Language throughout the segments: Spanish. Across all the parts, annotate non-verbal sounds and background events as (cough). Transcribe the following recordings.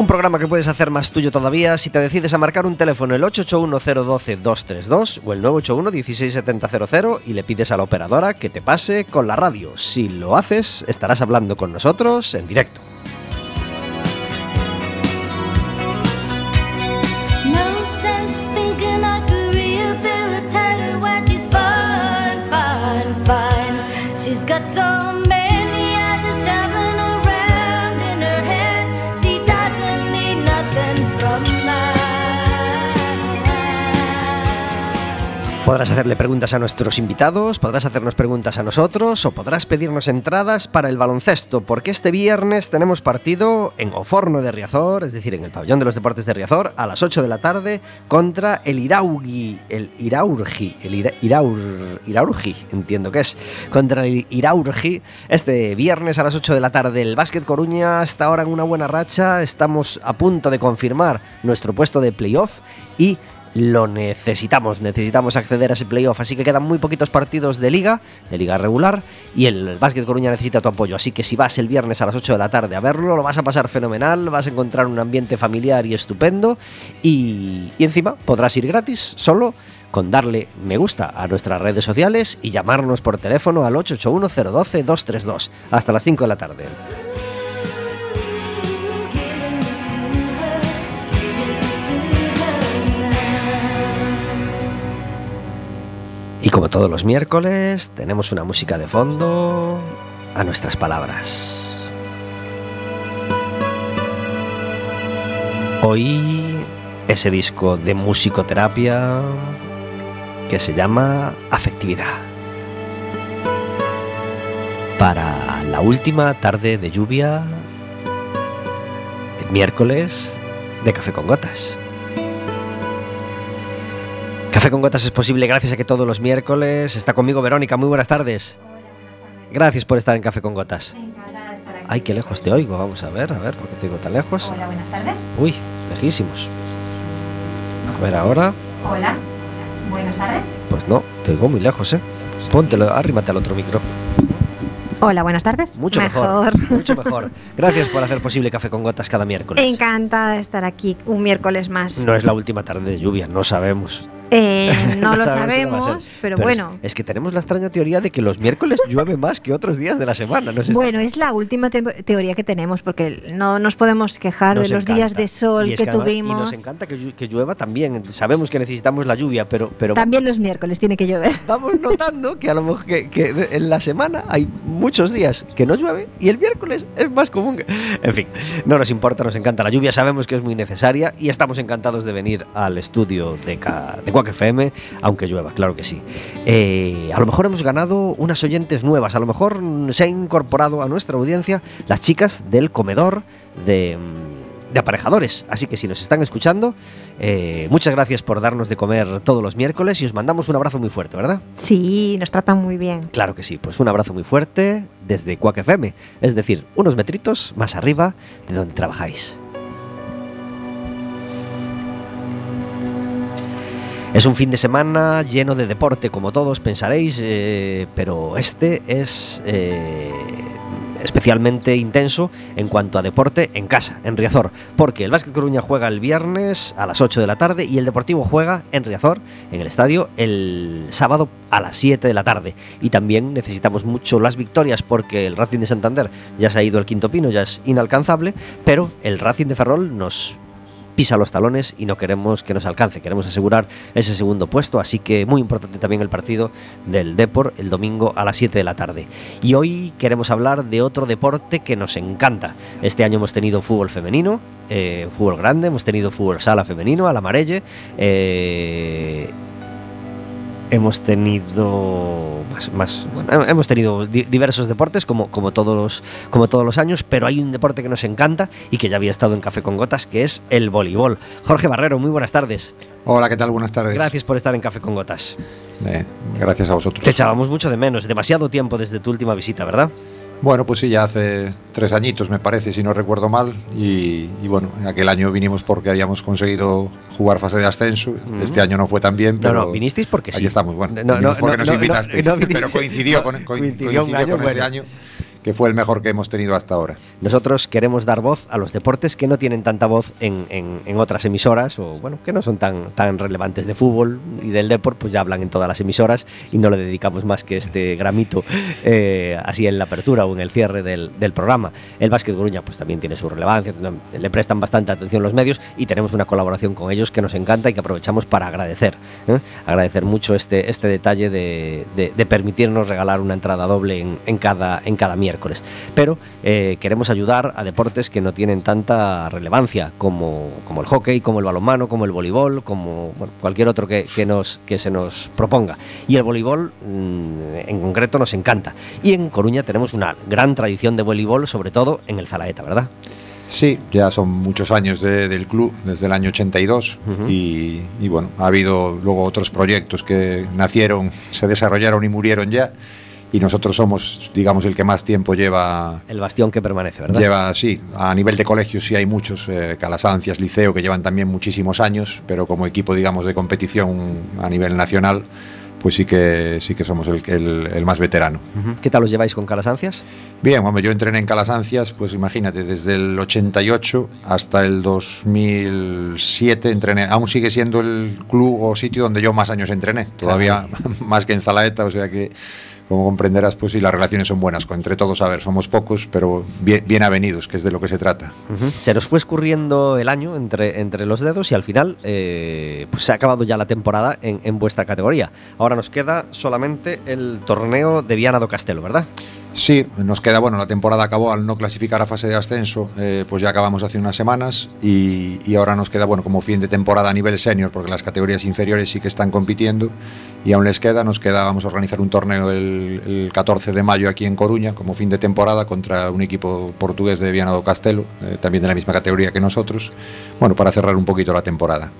Un programa que puedes hacer más tuyo todavía si te decides a marcar un teléfono el 881-012-232 o el 981-16700 y le pides a la operadora que te pase con la radio. Si lo haces, estarás hablando con nosotros en directo. Podrás hacerle preguntas a nuestros invitados, podrás hacernos preguntas a nosotros o podrás pedirnos entradas para el baloncesto, porque este viernes tenemos partido en Oforno de Riazor, es decir, en el pabellón de los deportes de Riazor, a las 8 de la tarde contra el Iraugui, el Iraurgi, el Ira- Iraur- Iraurgi, entiendo que es, contra el Iraurgi, este viernes a las 8 de la tarde. El Básquet Coruña está ahora en una buena racha, estamos a punto de confirmar nuestro puesto de playoff y lo necesitamos, necesitamos acceder a ese playoff, así que quedan muy poquitos partidos de liga, de liga regular, y el Básquet Coruña necesita tu apoyo, así que si vas el viernes a las 8 de la tarde a verlo, lo vas a pasar fenomenal, vas a encontrar un ambiente familiar y estupendo, y, y encima podrás ir gratis, solo con darle me gusta a nuestras redes sociales y llamarnos por teléfono al 881-012-232, hasta las 5 de la tarde. Como todos los miércoles, tenemos una música de fondo a nuestras palabras. Hoy ese disco de musicoterapia que se llama Afectividad. Para la última tarde de lluvia, el miércoles de Café con Gotas. Café con Gotas es posible gracias a que todos los miércoles está conmigo Verónica. Muy buenas tardes. Gracias por estar en Café con Gotas. Encantada de estar aquí. Ay, qué lejos te oigo. Vamos a ver, a ver, ¿por qué te oigo tan lejos? Hola, buenas tardes. Uy, lejísimos. A ver ahora. Hola, buenas tardes. Pues no, te oigo muy lejos, ¿eh? Póntelo, arrímate al otro micro. Hola, buenas tardes. Mucho mejor. Mucho mejor. (laughs) Gracias por hacer posible Café con Gotas cada miércoles. Encantada de estar aquí un miércoles más. No es la última tarde de lluvia, no sabemos. Eh, (laughs) no lo sabemos pero, es- bueno. Es, que tenemos la extraña teoría de que los miércoles llueve más que otros días de la semana. No sé Bueno, es la última te- teoría que tenemos porque no nos podemos quejar Nos de los encanta. días de sol Y es que, además- Y tuvimos. nos encanta que, que llueva también. Sabemos que necesitamos la lluvia, pero, pero También los miércoles tiene que llover. (laughs) vamos notando que a lo mejor que, que en la semana hay muchos días que no llueve y el miércoles es más común. que- En fin, no nos importa, nos encanta la lluvia, sabemos que es muy necesaria y estamos encantados de venir al estudio de, de Quack FM, aunque llueva, claro que sí. Eh, a lo mejor hemos ganado unas oyentes nuevas, a lo mejor se han incorporado a nuestra audiencia las chicas del comedor de... mm, de aparejadores, así que si nos están escuchando, eh, muchas gracias por darnos de comer todos los miércoles y os mandamos un abrazo muy fuerte, ¿verdad? Sí, nos tratan muy bien. Claro que sí, pues un abrazo muy fuerte desde Quack FM, es decir, unos metritos más arriba de donde trabajáis. Es un fin de semana lleno de deporte, como todos pensaréis, eh, pero este es eh, especialmente intenso en cuanto a deporte en casa, en Riazor, porque el Básquet Coruña juega el viernes a las 8 de la tarde y el Deportivo juega en Riazor, en el estadio, el sábado a las 7 de la tarde. Y también necesitamos mucho las victorias porque el Racing de Santander ya se ha ido al quinto pino, ya es inalcanzable, pero el Racing de Ferrol nos pisa los talones y no queremos que nos alcance, queremos asegurar ese segundo puesto, así que muy importante también el partido del Depor el domingo a las 7 de la tarde. Y hoy queremos hablar de otro deporte que nos encanta. Este año hemos tenido fútbol femenino, eh, fútbol grande, hemos tenido fútbol sala femenino, a la Marelle, eh, hemos tenido más, más- bueno, hemos tenido di- diversos deportes como, como todos los, como todos los años, pero hay un deporte que nos encanta y que ya había estado en Café con Gotas, que es el voleibol. Jorge Barrero, muy buenas tardes. Hola, ¿qué tal? Buenas tardes. Gracias por estar en Café con Gotas. Eh, gracias a vosotros. Te echábamos mucho de menos, demasiado tiempo desde tu última visita, ¿verdad? Bueno, pues sí, ya hace tres añitos, me parece, si no recuerdo mal. Y, y bueno, en aquel año vinimos porque habíamos conseguido jugar fase de ascenso. Este año no fue tan bien, No, pero. no, vinisteis porque sí. Aquí estamos, bueno. No, no, porque no, nos no, invitasteis. no, no pero coincidió con, co- coincidió coincidió año, con ese bueno. año, que fue el mejor que hemos tenido hasta ahora. Nosotros queremos dar voz a los deportes que no tienen tanta voz en, en- en otras emisoras o bueno, que no son tan, tan relevantes de fútbol y del deporte, pues ya hablan en todas las emisoras y no le dedicamos más que este gramito eh, así en la apertura o en el cierre del, del programa. El Básquet Coruña pues también tiene su relevancia, le prestan bastante atención los medios y tenemos una colaboración con ellos que nos encanta y que aprovechamos para agradecer. ¿eh? Agradecer mucho este, este detalle de, de- permitirnos regalar una entrada doble en, en cada, en cada miércoles. Pero eh, queremos ayudar a deportes que no tienen tanta relevancia como, como el hockey, como el balonmano, como el voleibol, como bueno, cualquier otro que, que nos, que se nos proponga. Y el voleibol mm, en concreto nos encanta. Y en Coruña tenemos una gran tradición de voleibol, sobre todo en el Zalaeta, ¿verdad? Sí, ya son muchos años de- del club, desde el año 82. Ujú. y, y bueno, ha habido luego otros proyectos que nacieron, se desarrollaron y murieron ya. Y nosotros somos, digamos, el que más tiempo lleva El bastión que permanece, ¿verdad? Lleva, sí, a nivel de colegios sí hay muchos, eh, Calasancias, Liceo, que llevan también muchísimos años, pero como equipo, digamos, de competición a nivel nacional, pues sí que, sí que somos el, el- el más veterano. ¿Qué tal os lleváis con Calasancias? Bien, hombre, yo entrené en Calasancias, pues imagínate, desde el 88 hasta el 2007 entrené. Aún sigue siendo el club o sitio donde yo más años entrené, todavía (laughs) más que en Zalaeta, o sea que, como comprenderás, pues sí, las relaciones son buenas. Entre todos, a ver, somos pocos, pero bien, avenidos, que es de lo que se trata. Se nos fue escurriendo el año entre, entre los dedos y al final eh, pues se ha acabado ya la temporada en, en vuestra categoría. Ahora nos queda solamente el torneo de Viana do Castelo, ¿verdad? Sí, nos queda, bueno, la temporada acabó al no clasificar a fase de ascenso, eh, pues ya acabamos hace unas semanas y, y ahora nos queda, bueno, como fin de temporada a nivel senior, porque las categorías inferiores sí que están compitiendo y aún les queda, nos queda, vamos a organizar un torneo el, el 14 de mayo aquí en Coruña, como fin de temporada, contra un equipo portugués de Viana do Castelo, eh, también de la misma categoría que nosotros, bueno, para cerrar un poquito la temporada.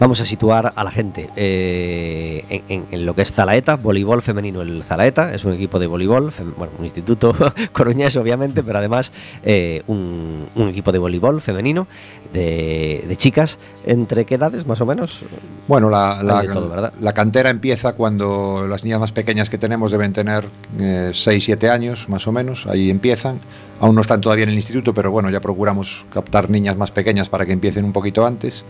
Vamos a situar a la gente eh, en, en- lo que es Zalaeta, voleibol femenino. El Zalaeta es un equipo de voleibol, bueno, un instituto (laughs) coruñés obviamente, pero además eh, un, un equipo de voleibol femenino de, de chicas. ¿Entre qué edades más o menos? Bueno, la, la, la cantera empieza cuando las niñas más pequeñas que tenemos deben tener 6, 7 años más o menos, ahí empiezan. Aún no están todavía en el instituto, pero bueno, ya procuramos captar niñas más pequeñas para que empiecen un poquito antes.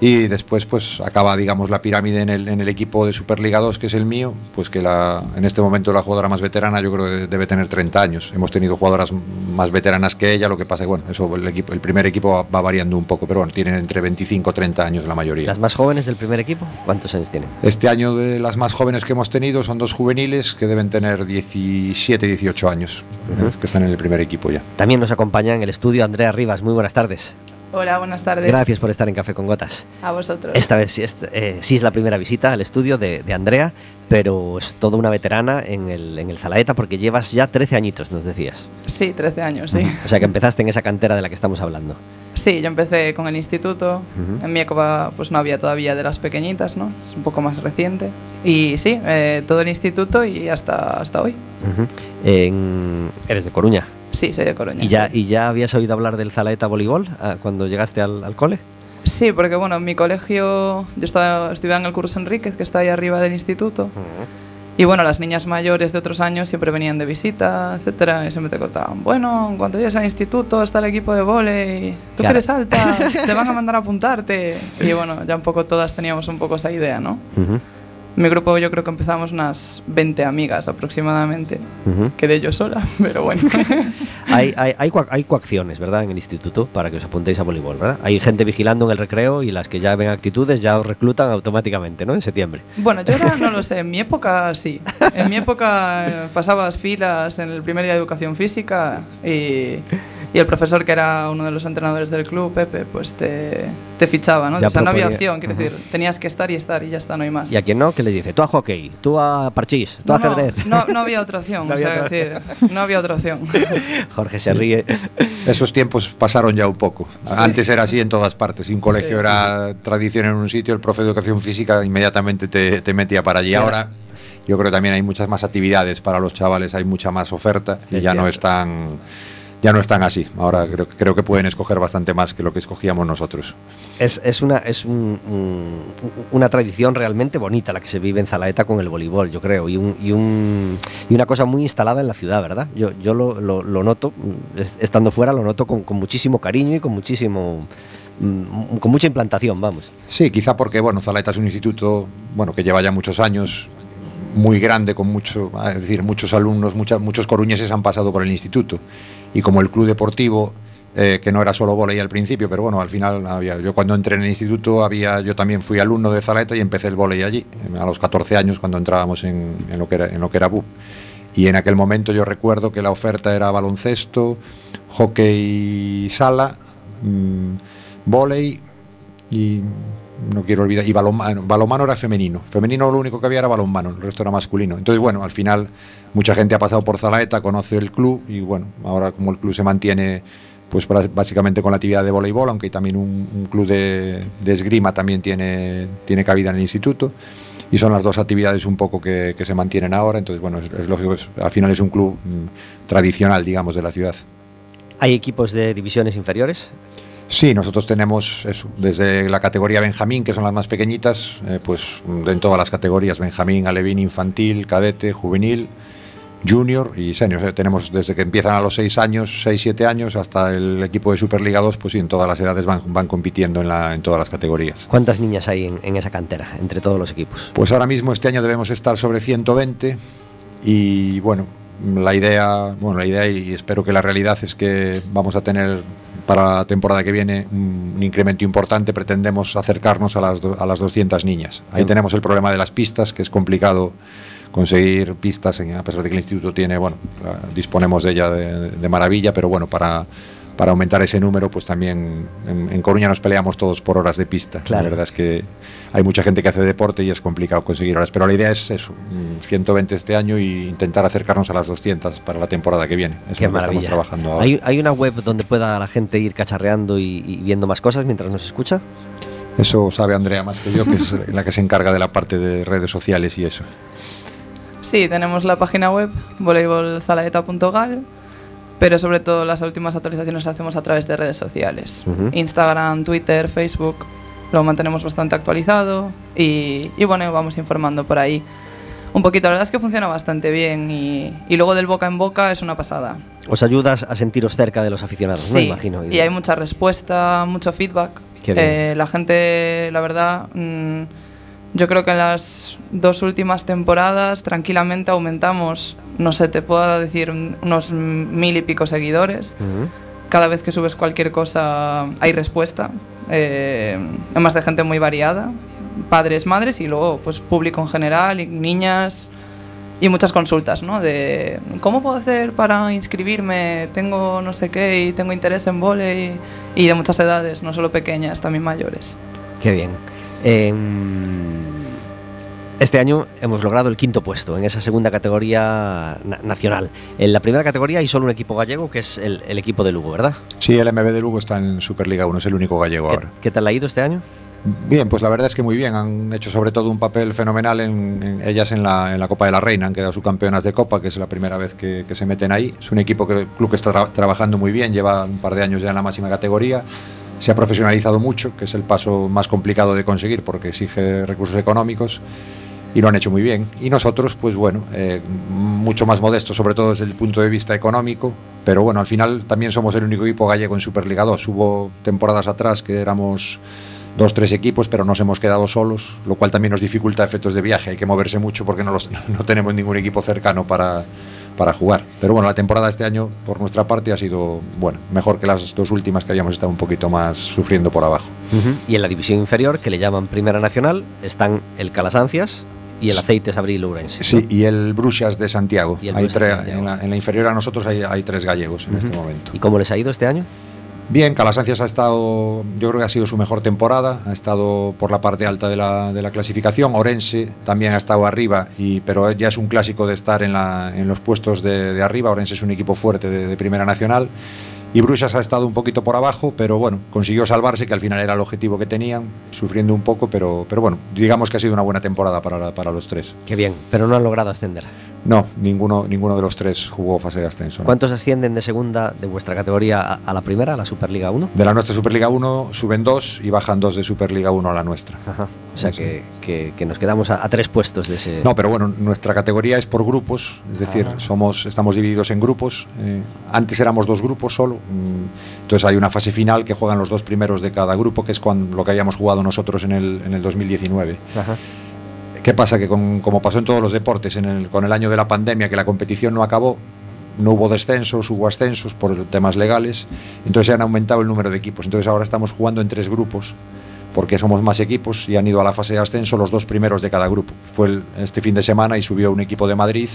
Y después pues acaba, digamos, la pirámide en el, en el equipo de Superliga 2, que es el mío, pues que la, en este momento la jugadora más veterana yo creo que debe tener 30 años. Hemos tenido jugadoras más veteranas que ella, lo que pasa que, bueno, eso el, equipo, el primer equipo va, va variando un poco, pero bueno, tienen entre 25 y 30 años la mayoría. Las más jóvenes del primer equipo, ¿cuántos años tienen? Este año de las más jóvenes que hemos tenido son dos juveniles que deben tener 17, 18 años, que están en el primer equipo ya. También nos acompaña en el estudio Andrea Rivas. Muy buenas tardes. Hola, buenas tardes. Gracias por estar en Café con Gotas. A vosotros. Esta vez sí es, eh, sí es la primera visita al estudio de, de Andrea, pero es toda una veterana en el, en el Zalaeta porque llevas ya 13 años, nos decías. Sí, 13 años, sí. O sea que empezaste en esa cantera de la que estamos hablando. Sí, yo empecé con el instituto. Ujú. En mi época pues no había todavía de las pequeñitas, ¿no? Es un poco más reciente. Y sí, eh, todo el instituto y hasta, hasta hoy. En- eres de Coruña. Sí, soy de Coruña. ¿Y ya, sí. ¿Y ya habías oído hablar del Zalaeta Voleibol ah, cuando llegaste al, al cole? Sí, porque bueno, en mi colegio yo estaba, estudiaba en el curso Enríquez, que está ahí arriba del instituto. Y bueno, las niñas mayores de otros años siempre venían de visita, etcétera, y siempre te contaban, bueno, en cuanto llegues al instituto está el equipo de volei, tú que Claro. eres alta, (laughs) te van a mandar a apuntarte. Y bueno, ya un poco todas teníamos un poco esa idea, ¿no? Ujú, Mi grupo yo creo que empezamos unas 20 amigas aproximadamente. ujú. Quedé yo sola, (laughs) pero bueno. (laughs) Hay, hay, hay coacciones, ¿verdad? En el instituto para que os apuntéis a voleibol, ¿verdad? Hay gente vigilando en el recreo y las que ya ven actitudes ya os reclutan automáticamente, ¿no? En septiembre. Bueno, yo ahora no lo sé, (laughs) en mi época sí. En mi época eh, pasabas filas en el primer día de educación física y, Y el profesor, que era uno de los entrenadores del club, Pepe, pues te, te fichaba, ¿no? Ya o sea, no había opción, quiero decir, tenías que estar y estar y ya está, no hay más. Y a quien no, que le dice, tú a hockey, tú a parchís, tú no, a ajedrez. no, no había otra opción, (laughs) No o sea, había es otra decir, no había otra opción. (laughs) Jorge se ríe. (laughs) Esos tiempos pasaron ya un poco. Antes era así en todas partes. Si un colegio Sí. era tradición en un sitio, el profe de educación física inmediatamente te, te metía para allí. Sí, Ahora yo creo que también hay muchas más actividades para los chavales, hay mucha más oferta y Es ya no están ya no están así. Ahora creo, creo que pueden escoger bastante más que lo que escogíamos nosotros. Es, es una, es un- un- una tradición realmente bonita la que se vive en Zalaeta con el voleibol, yo creo, y, un, y, y una cosa muy instalada en la ciudad, ¿verdad? Yo, yo lo, lo- lo noto, es- estando fuera, lo noto con, con muchísimo cariño y con muchísimo mm, con mucha implantación, vamos. Sí, quizá porque bueno, Zalaeta es un instituto bueno que lleva ya muchos años muy grande con mucho, es decir, muchos alumnos, mucha- muchos coruñeses han pasado por el instituto y como el club deportivo eh, que no era solo volei al principio, pero bueno, al final había, yo cuando entré en el instituto había, yo también fui alumno de Zalaeta y empecé el volei allí, a los 14 años cuando entrábamos en, lo que era, en. Y en aquel momento yo recuerdo que la oferta era baloncesto, hockey sala, mm, volei y no quiero olvidar, y balonmano, balonmano era femenino. Femenino lo único que había era balonmano, el resto era masculino. Entonces, bueno, al final mucha gente ha pasado por Zalaeta, conoce el club y bueno, ahora como el club se mantiene pues básicamente con la actividad de voleibol, aunque también un, club de, esgrima también tiene, tiene cabida en el instituto. Y son las dos actividades un poco que, se mantienen ahora. Entonces, bueno, es, lógico, al final es un club mm, tradicional, digamos, de la ciudad. ¿Hay equipos de divisiones inferiores? Sí, nosotros tenemos eso, desde la categoría Benjamín, que son las más pequeñitas, eh, pues en todas las categorías, Benjamín, Alevín, Infantil, Cadete, Juvenil, Junior y Senior. Tenemos desde que empiezan a los 6 años, 6, 7 años, hasta el equipo de Superliga 2, pues sí, en todas las edades van, van compitiendo en, la, en todas las categorías. ¿Cuántas niñas hay en, en esa cantera, entre todos los equipos? Pues ahora mismo este año debemos estar sobre 120 y bueno, la idea, bueno, la idea y espero que la realidad es que vamos a tener para la temporada que viene un, incremento importante, pretendemos acercarnos a las, do- a las 200 niñas. Ahí Bien. tenemos el problema de las pistas, que es complicado conseguir pistas, en- a pesar de que el instituto tiene, bueno, disponemos de ella de, de maravilla, pero bueno, para, para aumentar ese número, pues también en, en Coruña nos peleamos todos por horas de pista. Claro. La verdad es que hay mucha gente que hace deporte y es complicado conseguir horas, pero la idea es eso, mm, 120 este año y intentar acercarnos a las 200 para la temporada que viene. Es Qué lo que estamos trabajando ahora. ¿Hay, hay una web donde pueda la gente ir cacharreando y, y viendo más cosas mientras nos escucha? Eso sabe Andrea más que yo, que es la que se encarga de la parte de redes sociales y eso. Sí, tenemos la página web voleibolzalaeta.gal, pero sobre todo las últimas actualizaciones las hacemos a través de redes sociales. Ujú. Instagram, Twitter, Facebook, lo mantenemos bastante actualizado y, y bueno, vamos informando por ahí. Un poquito, la verdad es que funciona bastante bien y, y luego del boca en boca es una pasada. Os ayudas a sentiros cerca de los aficionados, ¿no? Sí, Imagino. y hay mucha respuesta, mucho feedback. Eh, la gente, la verdad, mm, yo creo que en las dos últimas temporadas tranquilamente aumentamos, no sé, te puedo decir unos mil y pico seguidores. Ujú. Cada vez que subes cualquier cosa hay respuesta, eh, además de gente muy variada, padres, madres y luego pues público en general y niñas y muchas consultas, ¿no? De cómo puedo hacer para inscribirme, tengo no sé qué y tengo interés en vóley y de muchas edades, no solo pequeñas, también mayores. Qué bien. Em, este año hemos logrado el quinto puesto en esa segunda categoría na- nacional. En la primera categoría hay solo un equipo gallego, que es el, el equipo de Lugo, ¿verdad? Sí, el MB de Lugo está en Superliga 1, es el único gallego ¿Qué, ahora. qué tal ha ido este año? Bien, pues la verdad es que muy bien. Han hecho sobre todo un papel fenomenal en, en ellas en la, en la Copa de la Reina. Han quedado subcampeonas de Copa, que es la primera vez que, que se meten ahí. Es un equipo que el club que está tra- trabajando muy bien, lleva un par de años ya en la máxima categoría. Se ha profesionalizado mucho, que es el paso más complicado de conseguir porque exige recursos económicos y lo han hecho muy bien. Y nosotros, pues bueno, eh, mucho más modestos, sobre todo desde el punto de vista económico, pero bueno, al final también somos el único equipo gallego en Superliga 2. Hubo temporadas atrás que éramos dos, tres equipos, pero nos hemos quedado solos, lo cual también nos dificulta efectos de viaje. Hay que moverse mucho porque no, los- (laughs) no tenemos ningún equipo cercano para, para jugar. Pero bueno, la temporada de este año, por nuestra parte, ha sido bueno, mejor que las dos últimas que habíamos estado un poquito más sufriendo por abajo. Y en la división inferior, que le llaman Primera Nacional, están el Calasancias Y el aceite es Abril Ourense. Sí, y el Bruxas de Santiago. Hay Bruxas de tre- Santiago. En, la, en la inferior a nosotros hay, hay tres gallegos en este momento. ¿Y cómo les ha ido este año? Bien, Calasancias ha estado, yo creo que ha sido su mejor temporada, ha estado por la parte alta de la, de la clasificación, Orense también ha estado arriba, y, pero ya es un clásico de estar en, la- en los puestos de, de arriba, Orense es un equipo fuerte de, de Primera Nacional, y Bruxas ha estado un poquito por abajo, pero bueno, consiguió salvarse, que al final era el objetivo que tenían, sufriendo un poco, pero, pero bueno, digamos que ha sido una buena temporada para, para los tres. Qué bien, pero no han logrado ascender. No, ninguno, ninguno de los tres jugó fase de ascenso. ¿no? ¿Cuántos ascienden de segunda de vuestra categoría a, a la primera, a la Superliga 1? De la nuestra Superliga 1 suben dos y bajan dos de Superliga 1 a la nuestra. Ajá. O sea Sí. que, que- que nos quedamos a, a tres puestos de ese. No, pero bueno, nuestra categoría es por grupos, es decir, somos, estamos divididos en grupos. eh, antes éramos dos grupos solo, mm, entonces hay una fase final que juegan los dos primeros de cada grupo, que es cuando, lo que habíamos jugado nosotros en el, en el 2019. Ajá. ¿Qué pasa? Que como pasó en todos los deportes, en el- con el año de la pandemia, que la competición no acabó, no hubo descensos, hubo ascensos por temas legales, entonces se han aumentado el número de equipos. Entonces ahora estamos jugando en tres grupos, porque somos más equipos y han ido a la fase de ascenso los dos primeros de cada grupo. Fue este fin de semana y subió un equipo de Madrid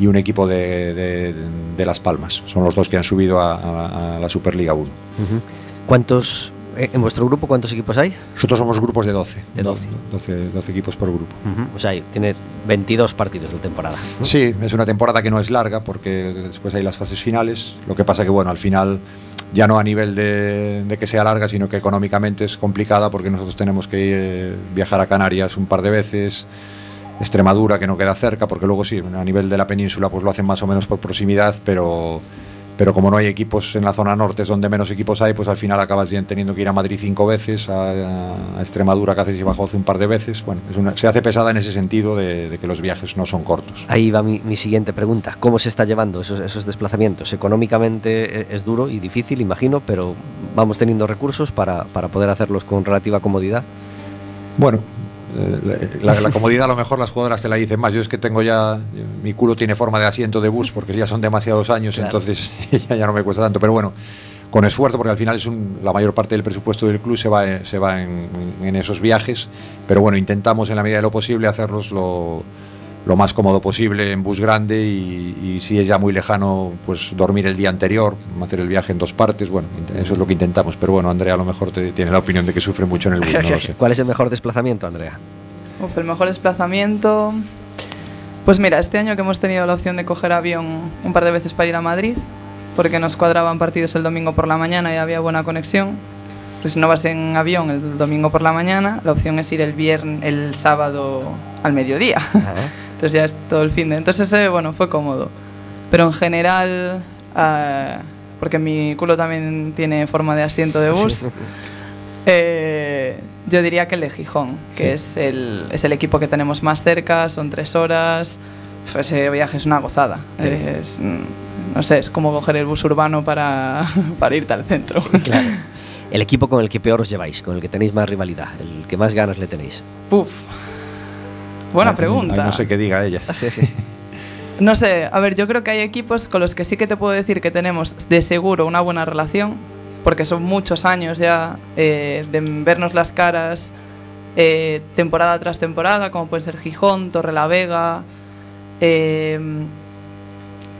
y un equipo de, Las Palmas. Son los dos que han subido a, a- la Superliga 1. Ujú. ¿Cuántos, en vuestro grupo, cuántos equipos hay? Nosotros somos grupos de 12. De 12. 12, 12 equipos por grupo. O sea, tiene 22 partidos de temporada. ¿no? Sí, es una temporada que no es larga porque después hay las fases finales. Lo que pasa que, bueno, al final ya no a nivel de, de que sea larga, sino que económicamente es complicada porque nosotros tenemos que eh, viajar a Canarias un par de veces, Extremadura, que no queda cerca, porque luego sí, a nivel de la península pues lo hacen más o menos por proximidad, pero, pero como no hay equipos en la zona norte, es donde menos equipos hay, pues al final acabas bien teniendo que ir a Madrid cinco veces, a, a Extremadura que haces y bajo un par de veces. Bueno, es una- se hace pesada en ese sentido de, de que los viajes no son cortos. Ahí va mi, mi siguiente pregunta. ¿Cómo se está llevando esos, esos desplazamientos? Económicamente eh, es duro y difícil, imagino, pero vamos teniendo recursos para, para poder hacerlos con relativa comodidad. Bueno, la, la comodidad a lo mejor las jugadoras te la dicen más. Yo es que tengo ya, mi culo tiene forma de asiento de bus porque ya son demasiados años, Claro. entonces (laughs) ya, ya no me cuesta tanto. Pero bueno, con esfuerzo porque al final es un- la mayor parte del presupuesto del club se va, en- se va en, en esos viajes. Pero bueno, intentamos en la medida de lo posible hacerlos lo, lo más cómodo posible en bus grande y, y si es ya muy lejano, pues dormir el día anterior, hacer el viaje en dos partes. Bueno, eso es lo que intentamos. Pero bueno, Andrea a lo mejor te- tiene la opinión de que sufre mucho en el bus, no lo sé. (laughs) ¿Cuál es el mejor desplazamiento, Andrea? Uf, el mejor desplazamiento. Pues mira, este año que hemos tenido la opción de coger avión un par de veces para ir a Madrid, porque nos cuadraban partidos el domingo por la mañana y había buena conexión. Pues si no vas en avión el domingo por la mañana, la opción es ir el viernes, el sábado al mediodía. (laughs) Entonces ya es todo el fin de. Entonces ese, bueno, fue cómodo. Pero en general, ah, porque mi culo también tiene forma de asiento de bus, (laughs) eh, yo diría que el de Gijón, que es, el, es el equipo que tenemos más cerca, son tres horas. Ese viaje es una gozada. Es, mm, no sé, es como coger el bus urbano para, (laughs) para irte al centro. Claro. (laughs) El equipo con el que peor os lleváis, con el que tenéis más rivalidad, el que más ganas le tenéis. Puf. Buena pregunta. no sé qué diga ella. No sé, a ver, yo creo que hay equipos con los que sí que te puedo decir que tenemos de seguro una buena relación, porque son muchos años ya eh, de vernos las caras eh, temporada tras temporada, como pueden ser Gijón, Torrelavega. Eh,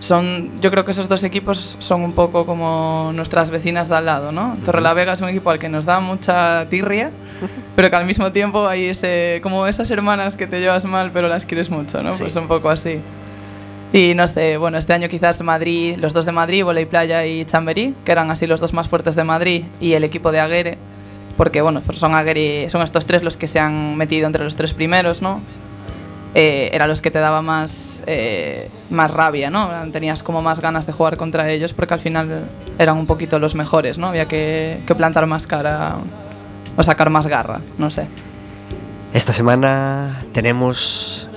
son, yo creo que esos dos equipos son un poco como nuestras vecinas de al lado, ¿no? Torrelavega es un equipo al que nos da mucha tirria, (laughs) pero que al mismo tiempo hay ese, como esas hermanas que te llevas mal pero las quieres mucho, ¿no? Sí. Pues un poco así. Y no sé, bueno, este año quizás Madrid, los dos de Madrid, Voley Playa y Chamberí, que eran así los dos más fuertes de Madrid, y el equipo de Aguere, porque bueno, son Aguere, son estos tres los que se han metido entre los tres primeros, ¿no? Eh, eran los que te daba más, eh, más rabia, ¿no? Tenías como más ganas de jugar contra ellos porque al final eran un poquito los mejores, ¿no? Había que, que plantar más cara o sacar más garra, no sé. Esta semana tenemos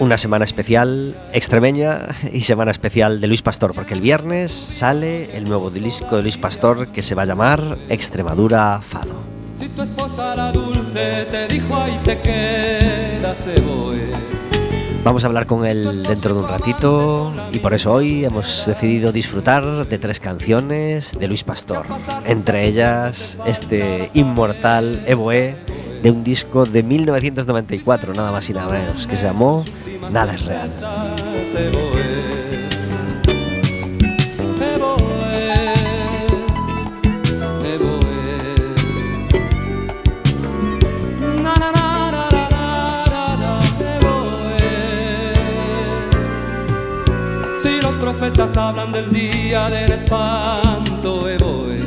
una semana especial extremeña y semana especial de Luis Pastor, porque el viernes sale el nuevo disco de Luis Pastor que se va a llamar Extremadura Fado. Si tu esposa la dulce te dijo ahí te quedas, se voy. Vamos a hablar con él dentro de un ratito y por eso hoy hemos decidido disfrutar de tres canciones de Luis Pastor, entre ellas este inmortal Evoe de un disco de 1994, nada más y nada menos, que se llamó Nada es real. Profetas hablan del día del espanto, evoe.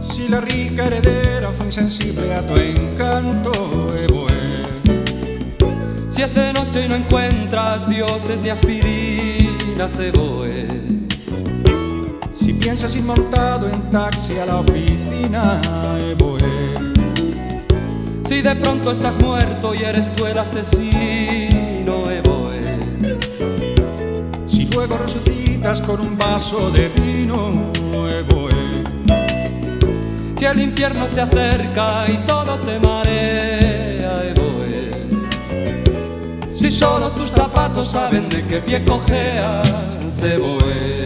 Si la rica heredera fue insensible a tu encanto, Evoe. Si es de noche y no encuentras dioses ni aspirinas, evoe. Si piensas ir montado en taxi a la oficina, Evoe. Si de pronto estás muerto y eres tú el asesino, luego resucitas con un vaso de vino, Evoe. Si el infierno se acerca y todo te marea, evoe. Si solo tus zapatos saben de qué pie cojeas, evoe. Si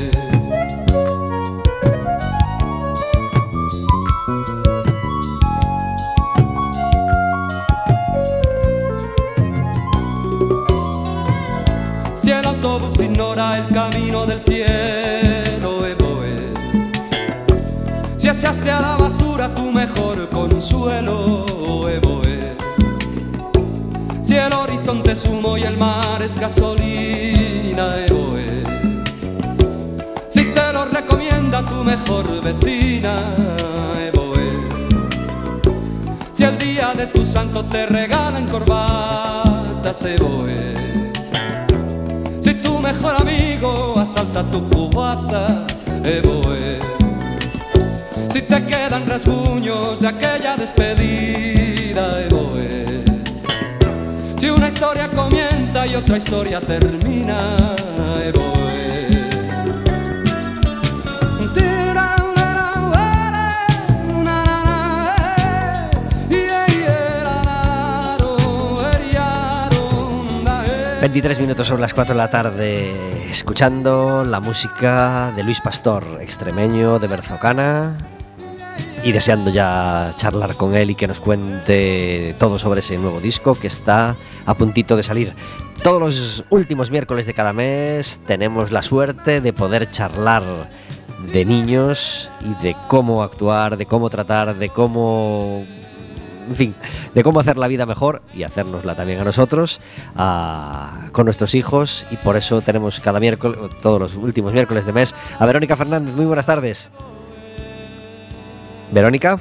Si echaste a la basura tu mejor consuelo, evoe. Si el horizonte es humo y el mar es gasolina, evoe. Si te lo recomienda tu mejor vecina, evoe. Si el día de tu santo te regalan corbatas, evoe. Si tu mejor amigo asalta tu cubata, evoe. Te quedan rasguños de aquella despedida, evoe. Si una historia comienza y otra historia termina, evoe. eh. 23 minutos sobre las 4 de la tarde, escuchando la música de Luis Pastor, extremeño de Berzocana, y deseando ya charlar con él y que nos cuente todo sobre ese nuevo disco que está a puntito de salir. Todos los últimos miércoles de cada mes tenemos la suerte de poder charlar de niños y de cómo actuar, de cómo tratar, de cómo en fin, de cómo hacer la vida mejor y hacérnosla también a nosotros, con nuestros hijos. Y por eso tenemos cada miércoles, todos los últimos miércoles de mes, a Verónica Fernández. Muy buenas tardes. Verónica.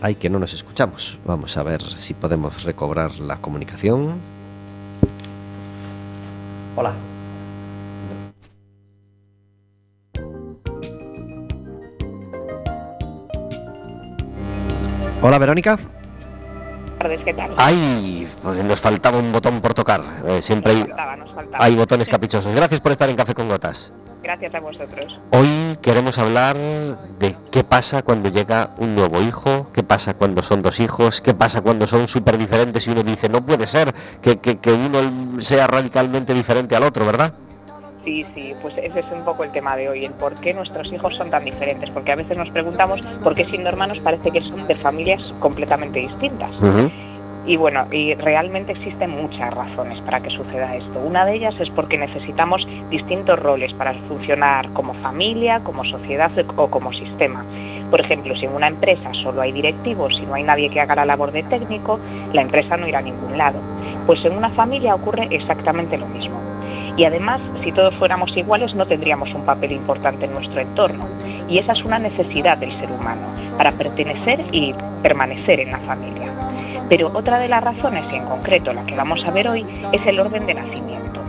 Ay, que no nos escuchamos. Vamos a ver si podemos recobrar la comunicación. Hola. Hola, Verónica. Tardes, ¿qué tal? Ay, pues nos faltaba un botón por tocar. Eh, siempre hay, Nos faltaba, nos faltaba. hay botones caprichosos. Gracias por estar en Café con Gotas. Gracias a vosotros. Hoy queremos hablar de qué pasa cuando llega un nuevo hijo, qué pasa cuando son dos hijos, qué pasa cuando son súper diferentes y uno dice, no puede ser que, que- que uno sea radicalmente diferente al otro, ¿verdad? Sí, sí, pues ese es un poco el tema de hoy, el por qué nuestros hijos son tan diferentes, porque a veces nos preguntamos por qué siendo hermanos parece que son de familias completamente distintas. Y bueno, y realmente existen muchas razones para que suceda esto. Una de ellas es porque necesitamos distintos roles para funcionar como familia, como sociedad o como sistema. Por ejemplo, si en una empresa solo hay directivos y no hay nadie que haga la labor de técnico, la empresa no irá a ningún lado. Pues en una familia ocurre exactamente lo mismo. Y además, si todos fuéramos iguales, no tendríamos un papel importante en nuestro entorno. Y esa es una necesidad del ser humano, para pertenecer y permanecer en la familia. Pero otra de las razones, y en concreto la que vamos a ver hoy, es el orden de nacimiento.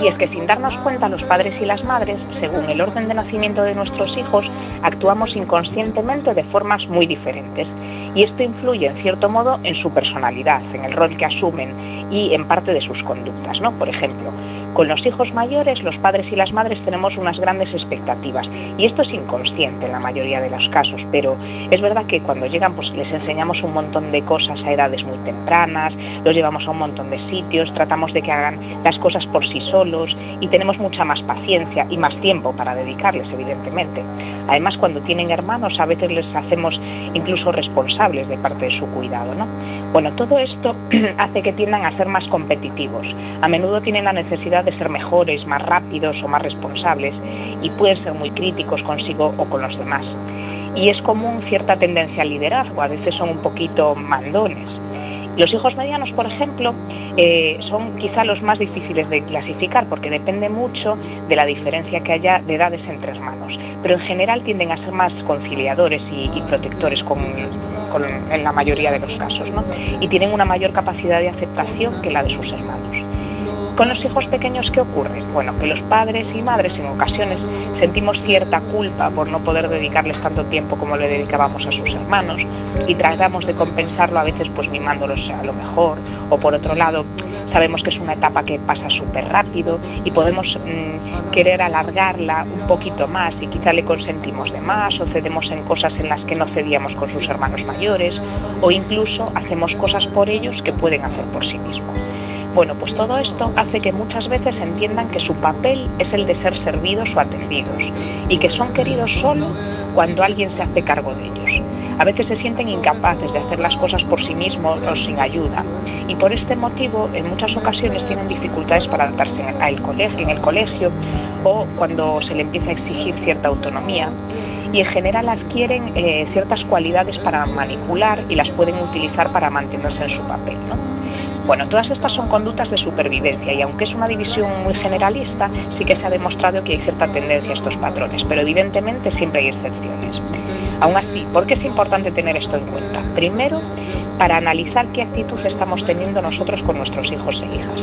Y es que sin darnos cuenta los padres y las madres, según el orden de nacimiento de nuestros hijos, actuamos inconscientemente de formas muy diferentes. Y esto influye en cierto modo en su personalidad, en el rol que asumen y en parte de sus conductas. ¿no? Por ejemplo, Con los hijos mayores, los padres y las madres tenemos unas grandes expectativas y esto es inconsciente en la mayoría de los casos, pero es verdad que cuando llegan pues les enseñamos un montón de cosas a edades muy tempranas, los llevamos a un montón de sitios, tratamos de que hagan las cosas por sí solos y tenemos mucha más paciencia y más tiempo para dedicarles, evidentemente. Además, cuando tienen hermanos, a veces les hacemos incluso responsables de parte de su cuidado, ¿no? Bueno, todo esto (clears throat) hace que tiendan a ser más competitivos. A menudo tienen la necesidad de ser mejores, más rápidos o más responsables y pueden ser muy críticos consigo o con los demás. Y es común cierta tendencia al liderazgo, a veces son un poquito mandones. Los hijos medianos, por ejemplo, eh, son quizá los más difíciles de clasificar porque depende mucho de la diferencia que haya de edades entre hermanos, pero en general tienden a ser más conciliadores y, protectores con, con- en la mayoría de los casos, ¿no? y tienen una mayor capacidad de aceptación que la de sus hermanos. Con los hijos pequeños, ¿qué ocurre? Bueno, que los padres y madres en ocasiones sentimos cierta culpa por no poder dedicarles tanto tiempo como le dedicábamos a sus hermanos y tratamos de compensarlo a veces pues mimándolos a lo mejor o por otro lado sabemos que es una etapa que pasa súper rápido y podemos mm, querer alargarla un poquito más y quizá le consentimos de más o cedemos en cosas en las que no cedíamos con sus hermanos mayores o incluso hacemos cosas por ellos que pueden hacer por sí mismos. Bueno, pues todo esto hace que muchas veces entiendan que su papel es el de ser servidos o atendidos y que son queridos solo cuando alguien se hace cargo de ellos. A veces se sienten incapaces de hacer las cosas por sí mismos o sin ayuda y por este motivo en muchas ocasiones tienen dificultades para adaptarse al colegio, en el colegio o cuando se le empieza a exigir cierta autonomía y en general adquieren eh, ciertas cualidades para manipular y las pueden utilizar para mantenerse en su papel. ¿no? Bueno, todas estas son conductas de supervivencia y aunque es una división muy generalista, sí que se ha demostrado que hay cierta tendencia a estos patrones, pero evidentemente siempre hay excepciones. Aún así, ¿por qué es importante tener esto en cuenta? Primero, para analizar qué actitud estamos teniendo nosotros con nuestros hijos e hijas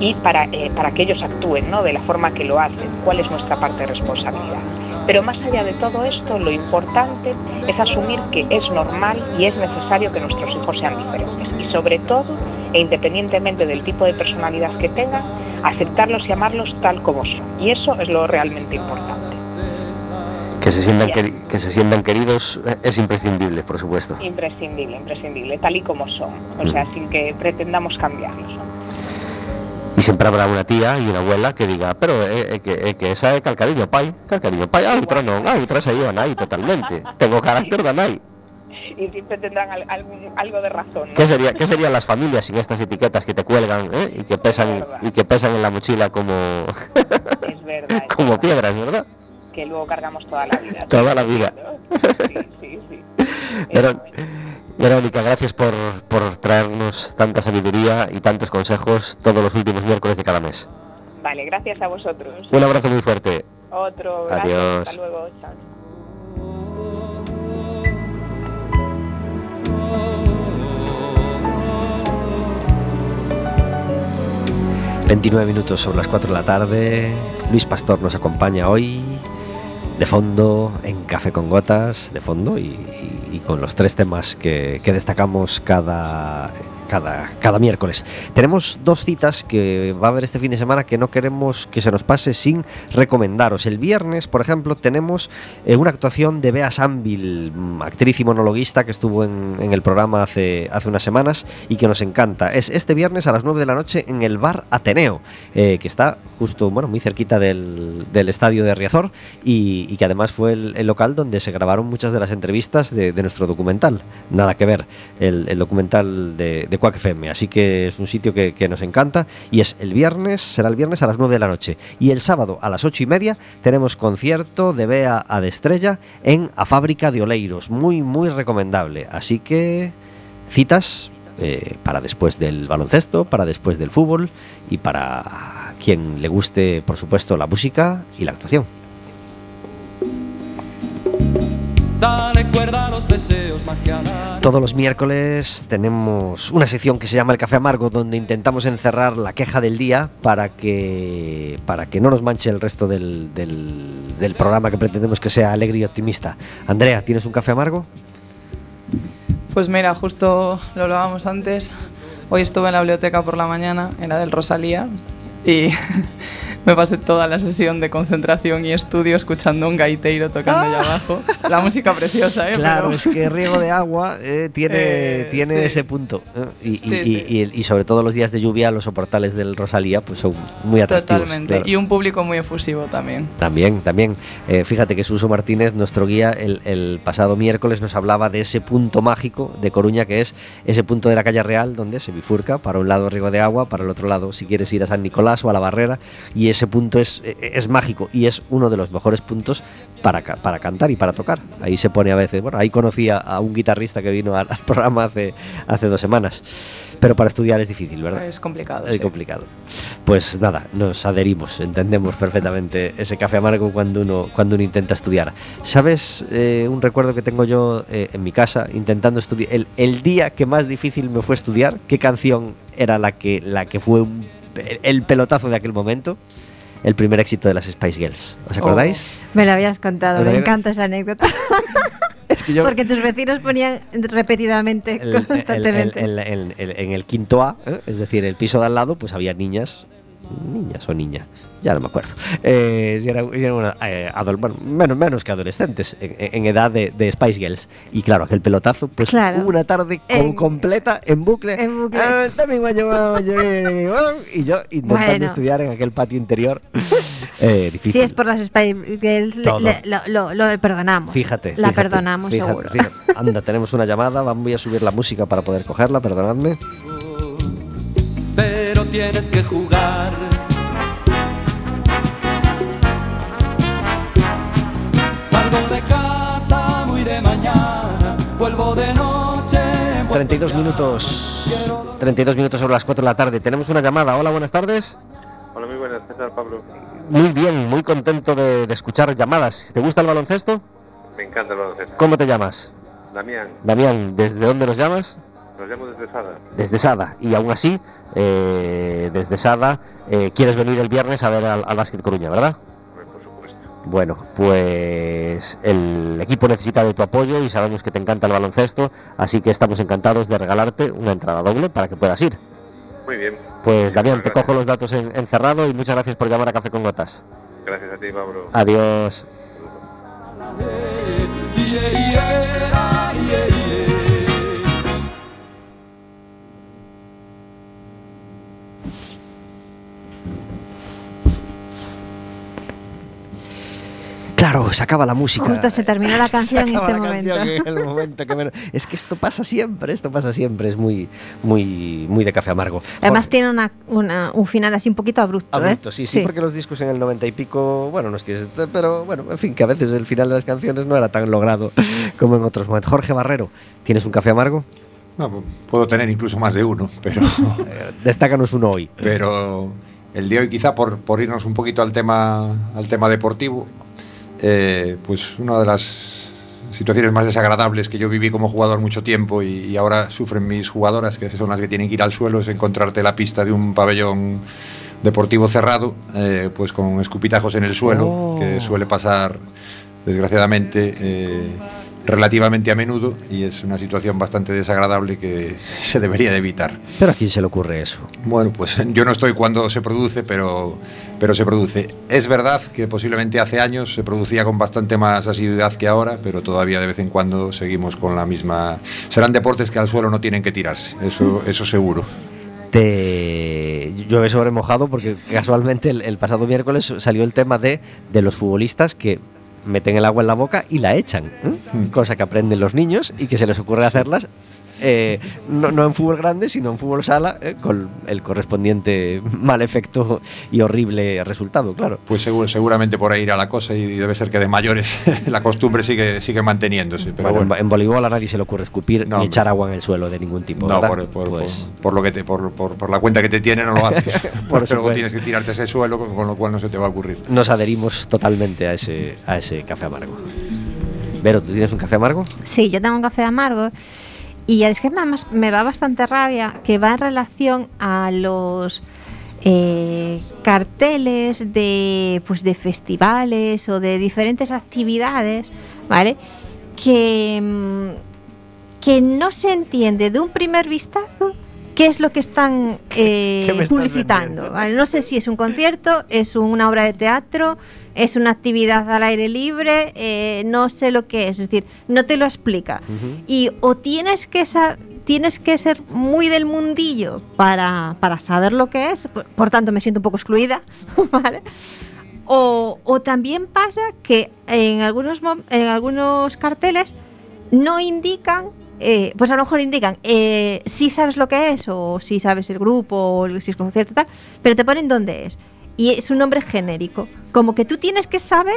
y para, eh, para que ellos actúen ¿no? de la forma que lo hacen, cuál es nuestra parte de responsabilidad. Pero más allá de todo esto, lo importante es asumir que es normal y es necesario que nuestros hijos sean diferentes y sobre todo, e independientemente del tipo de personalidad que tengan, aceptarlos y amarlos tal como son. Y eso es lo realmente importante. Que se sientan, queri- que se sientan queridos eh, es imprescindible, por supuesto. Imprescindible, imprescindible, tal y como son, o sea, sin que pretendamos cambiarlos. ¿no? Y siempre habrá una tía y una abuela que diga, pero é, é que, é que esa é calcadiño pai, calcadiño pai, a outra non, a outra saiu a nai totalmente. Tengo carácter da nai. (laughs) Y siempre tendrán al- algún- algo de razón. ¿no? ¿Qué, sería, ¿Qué serían las familias sin estas etiquetas que te cuelgan eh? y, que pesan, y que pesan en la mochila como, Es verdad, es (laughs) como verdad, piedras, verdad? Que luego cargamos toda la vida. Toda la vida. ¿no? Sí, sí, sí. (laughs) Verón- Verónica, gracias por, por traernos tanta sabiduría y tantos consejos todos los últimos miércoles de cada mes. Vale, gracias a vosotros. Un abrazo muy fuerte. Otro, gracias, Adiós. hasta luego, chao. 29 minutos sobre las 4 de la tarde. Luis Pastor nos acompaña hoy de fondo en Café con Gotas, de fondo y, con los tres temas que, que destacamos cada, cada, cada miércoles. Tenemos dos citas que va a haber este fin de semana que no queremos que se nos pase sin recomendaros. El viernes, por ejemplo, tenemos eh, una actuación de Bea Sanville, mm, actriz y monologuista que estuvo en, el programa hace, hace unas semanas y que nos encanta. Es este viernes a las 9 de la noche en el bar Ateneo, eh, que está justo, bueno, muy cerquita del, del estadio de Riazor y, que además fue el, local donde se grabaron muchas de las entrevistas de, nuestro documental. Nada que ver, el, documental de FM. Así que es un sitio que, nos encanta y es el viernes, será el viernes a las 9 de la noche. Y el sábado a las 8 y media tenemos concierto de Bea a de Estrella en A Fábrica de Oleiros. Muy, muy recomendable. Así que citas eh, para después del baloncesto, para después del fútbol y para quien le guste, por supuesto, la música y la actuación. Todos los miércoles tenemos una sección que se llama El Café Amargo, donde intentamos encerrar la queja del día para que, para que no nos manche el resto del, del- del programa que pretendemos que sea alegre y optimista. Andrea, ¿tienes un café amargo? Pues mira, justo lo hablábamos antes. Hoy estuve en la biblioteca por la mañana, en la del Rosalía, Y (laughs) me pasé toda la sesión de concentración y estudio escuchando un gaiteiro tocando allá abajo. La música preciosa, ¿eh? Claro, Pero- es que Riego de Agua eh, tiene, Eh, tiene sí. ese punto. ¿eh? Y, y- Sí, y- sí. y sobre todo los días de lluvia, los soportales del Rosalía pues son muy atractivos. Totalmente. claro. Y un público muy efusivo también. También, también. Eh, fíjate que Suso Martínez, nuestro guía, el, el pasado miércoles nos hablaba de ese punto mágico de Coruña, que es ese punto de la calle Real donde se bifurca, para un lado Riego de Agua, para el otro lado si quieres ir a San Nicolás o a la Barrera, y ese punto es, eh, es mágico y es uno de los mejores puntos para, para cantar y para tocar. Ahí se pone a veces, bueno, ahí conocí a, a un guitarrista que vino al, al programa hace, hace dos semanas, pero para estudiar es difícil, ¿verdad? Es complicado. Es sí. complicado. Pues nada, nos adherimos, entendemos perfectamente ese café amargo cuando uno, cuando uno intenta estudiar. ¿Sabes eh, un recuerdo que tengo yo eh, en mi casa intentando estudiar? El, el día que más difícil me fue estudiar, ¿qué canción era la que, la que fue un- el pelotazo de aquel momento? El primer éxito de las Spice Girls. ¿Os Oh. acordáis? Me lo habías contado, ¿Os me encanta esa anécdota. (laughs) Es que yo... Porque tus vecinos ponían repetidamente, el- el- constantemente. el- el- el- en el quinto A, ¿eh? es decir, el piso de al lado, pues había niñas, niñas o niña, ya no me acuerdo. Eh, si era, si era una, eh, bueno, menos, menos que adolescentes, en, en edad de, de Spice Girls. Y claro, aquel pelotazo, pues Claro. una tarde con- En- completa, en bucle. en bucle. Ah, también me ha llevado, y yo intentando Bueno. estudiar en aquel patio interior. (laughs) Eh, difícil. Si es por las Spice Girls, le- Todo. le- lo, lo- lo perdonamos. Fíjate. La fíjate, perdonamos, fíjate, seguro. fíjate. (laughs) Anda, tenemos una llamada. Voy a subir la música para poder cogerla, perdonadme. Tienes que jugar. Salgo de casa muy de mañana, vuelvo de noche. vuelvo 32 ya. minutos. 32 minutos sobre las 4 de la tarde. Tenemos una llamada. Hola, buenas tardes. Hola, muy buenas, César Pablo. Muy bien, muy contento de, de escuchar llamadas. ¿Te gusta el baloncesto? Me encanta el baloncesto. ¿Cómo te llamas? Damián, Damián, ¿desde dónde nos llamas? Nos llamo desde Sada. Desde Sada. Y aún así, eh, desde Sada, eh, quieres venir el viernes a ver al, al Básquet Coruña, ¿verdad? Pues, por supuesto. Bueno, pues el equipo necesita de tu apoyo y sabemos que te encanta el baloncesto, así que estamos encantados de regalarte una entrada doble para que puedas ir. Muy bien. Pues Damián, te cojo los datos en, encerrado y muchas gracias por llamar a Café con Gotas. Gracias a ti, Pablo. Adiós. Claro, se acaba la música. Justo se terminó la (laughs) canción en este momento. canción en el momento que menos- Es que esto pasa siempre, esto pasa siempre, es muy, muy, muy de café amargo. Además Jorge, tiene una, una- un final así un poquito abrupto, Abrupto, ¿eh? sí, sí, porque los discos en el 90 y pico, bueno, no es que, pero bueno, en fin, que a veces el final de las canciones no era tan logrado (laughs) como en otros momentos. Jorge Barrero, ¿tienes un café amargo? No, pu- puedo tener incluso más de uno, pero, (laughs) Eh, Destácanos uno hoy. pero el de hoy quizá por, por irnos un poquito al tema, al tema deportivo, eh, pues una de las situaciones más desagradables que yo viví como jugador mucho tiempo y, y ahora sufren mis jugadoras, que son las que tienen que ir al suelo, es encontrarte la pista de un pabellón deportivo cerrado, eh, pues con escupitajos en el suelo, Oh. que suele pasar desgraciadamente eh, relativamente a menudo y es una situación bastante desagradable que (laughs) se debería de evitar. Pero a quién se le ocurre eso. Bueno, pues (laughs) yo no estoy cuando se produce, pero, pero se produce. Es verdad que posiblemente hace años se producía con bastante más asiduidad que ahora, pero todavía de vez en cuando seguimos con la misma... Serán deportes que al suelo no tienen que tirarse, eso, eso seguro. Te llueve sobre mojado porque casualmente el, el pasado miércoles salió el tema de, de los futbolistas que meten el agua en la boca y la echan, ¿eh? Cosa que aprenden los niños y que se les ocurre hacerlas eh, no, no en fútbol grande, sino en fútbol sala, eh, con el correspondiente mal efecto y horrible resultado, claro. Pues seguro, seguramente por ahí irá la cosa y debe ser que de mayores (laughs) la costumbre sigue, sigue manteniéndose. Pero Bueno, en- bueno, En, voleibol a nadie se le ocurre escupir No, ni echar agua en el suelo de ningún tipo. no, ¿verdad? por, por- Pues, por- por lo que te, por, por- por la cuenta que te tiene no lo haces. (laughs) Por Por luego tienes que tirarte ese suelo, con, con lo cual no se te va a ocurrir. nos adherimos totalmente a ese, a ese café amargo. Vero, ¿tú tienes un café amargo? Sí, yo tengo un café amargo y es que además me va bastante rabia que va en relación a los eh, carteles de pues de festivales o de diferentes actividades, ¿vale? Que, mm, que no se entiende de un primer vistazo qué es lo que están eh, publicitando. ¿vale? No sé si es un concierto, es una obra de teatro, es una actividad al aire libre, eh, no sé lo que es, es decir, no te lo explica. Y o tienes que sa- tienes que ser muy del mundillo para, para saber lo que es, por, por tanto me siento un poco excluida, (laughs) ¿vale? O, o también pasa que en algunos, en algunos carteles no indican, eh, pues a lo mejor indican eh, si sabes lo que es o si sabes el grupo o si es concierto tal, pero te ponen dónde es. Y es un nombre genérico. Como que tú tienes que saber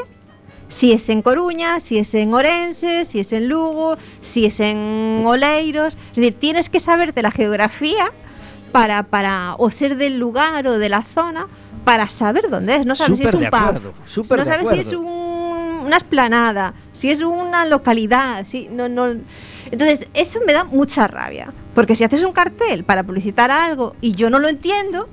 si es en Coruña, si es en Orense, si es en Lugo, si es en Oleiros. Es decir, tienes que saberte la geografía para, para o ser del lugar o de la zona para saber dónde es. No sabes si es un pub, no de sabes si es un- una esplanada, si es una localidad, si no no. Entonces eso me da mucha rabia, porque si haces un cartel para publicitar algo y yo no lo entiendo,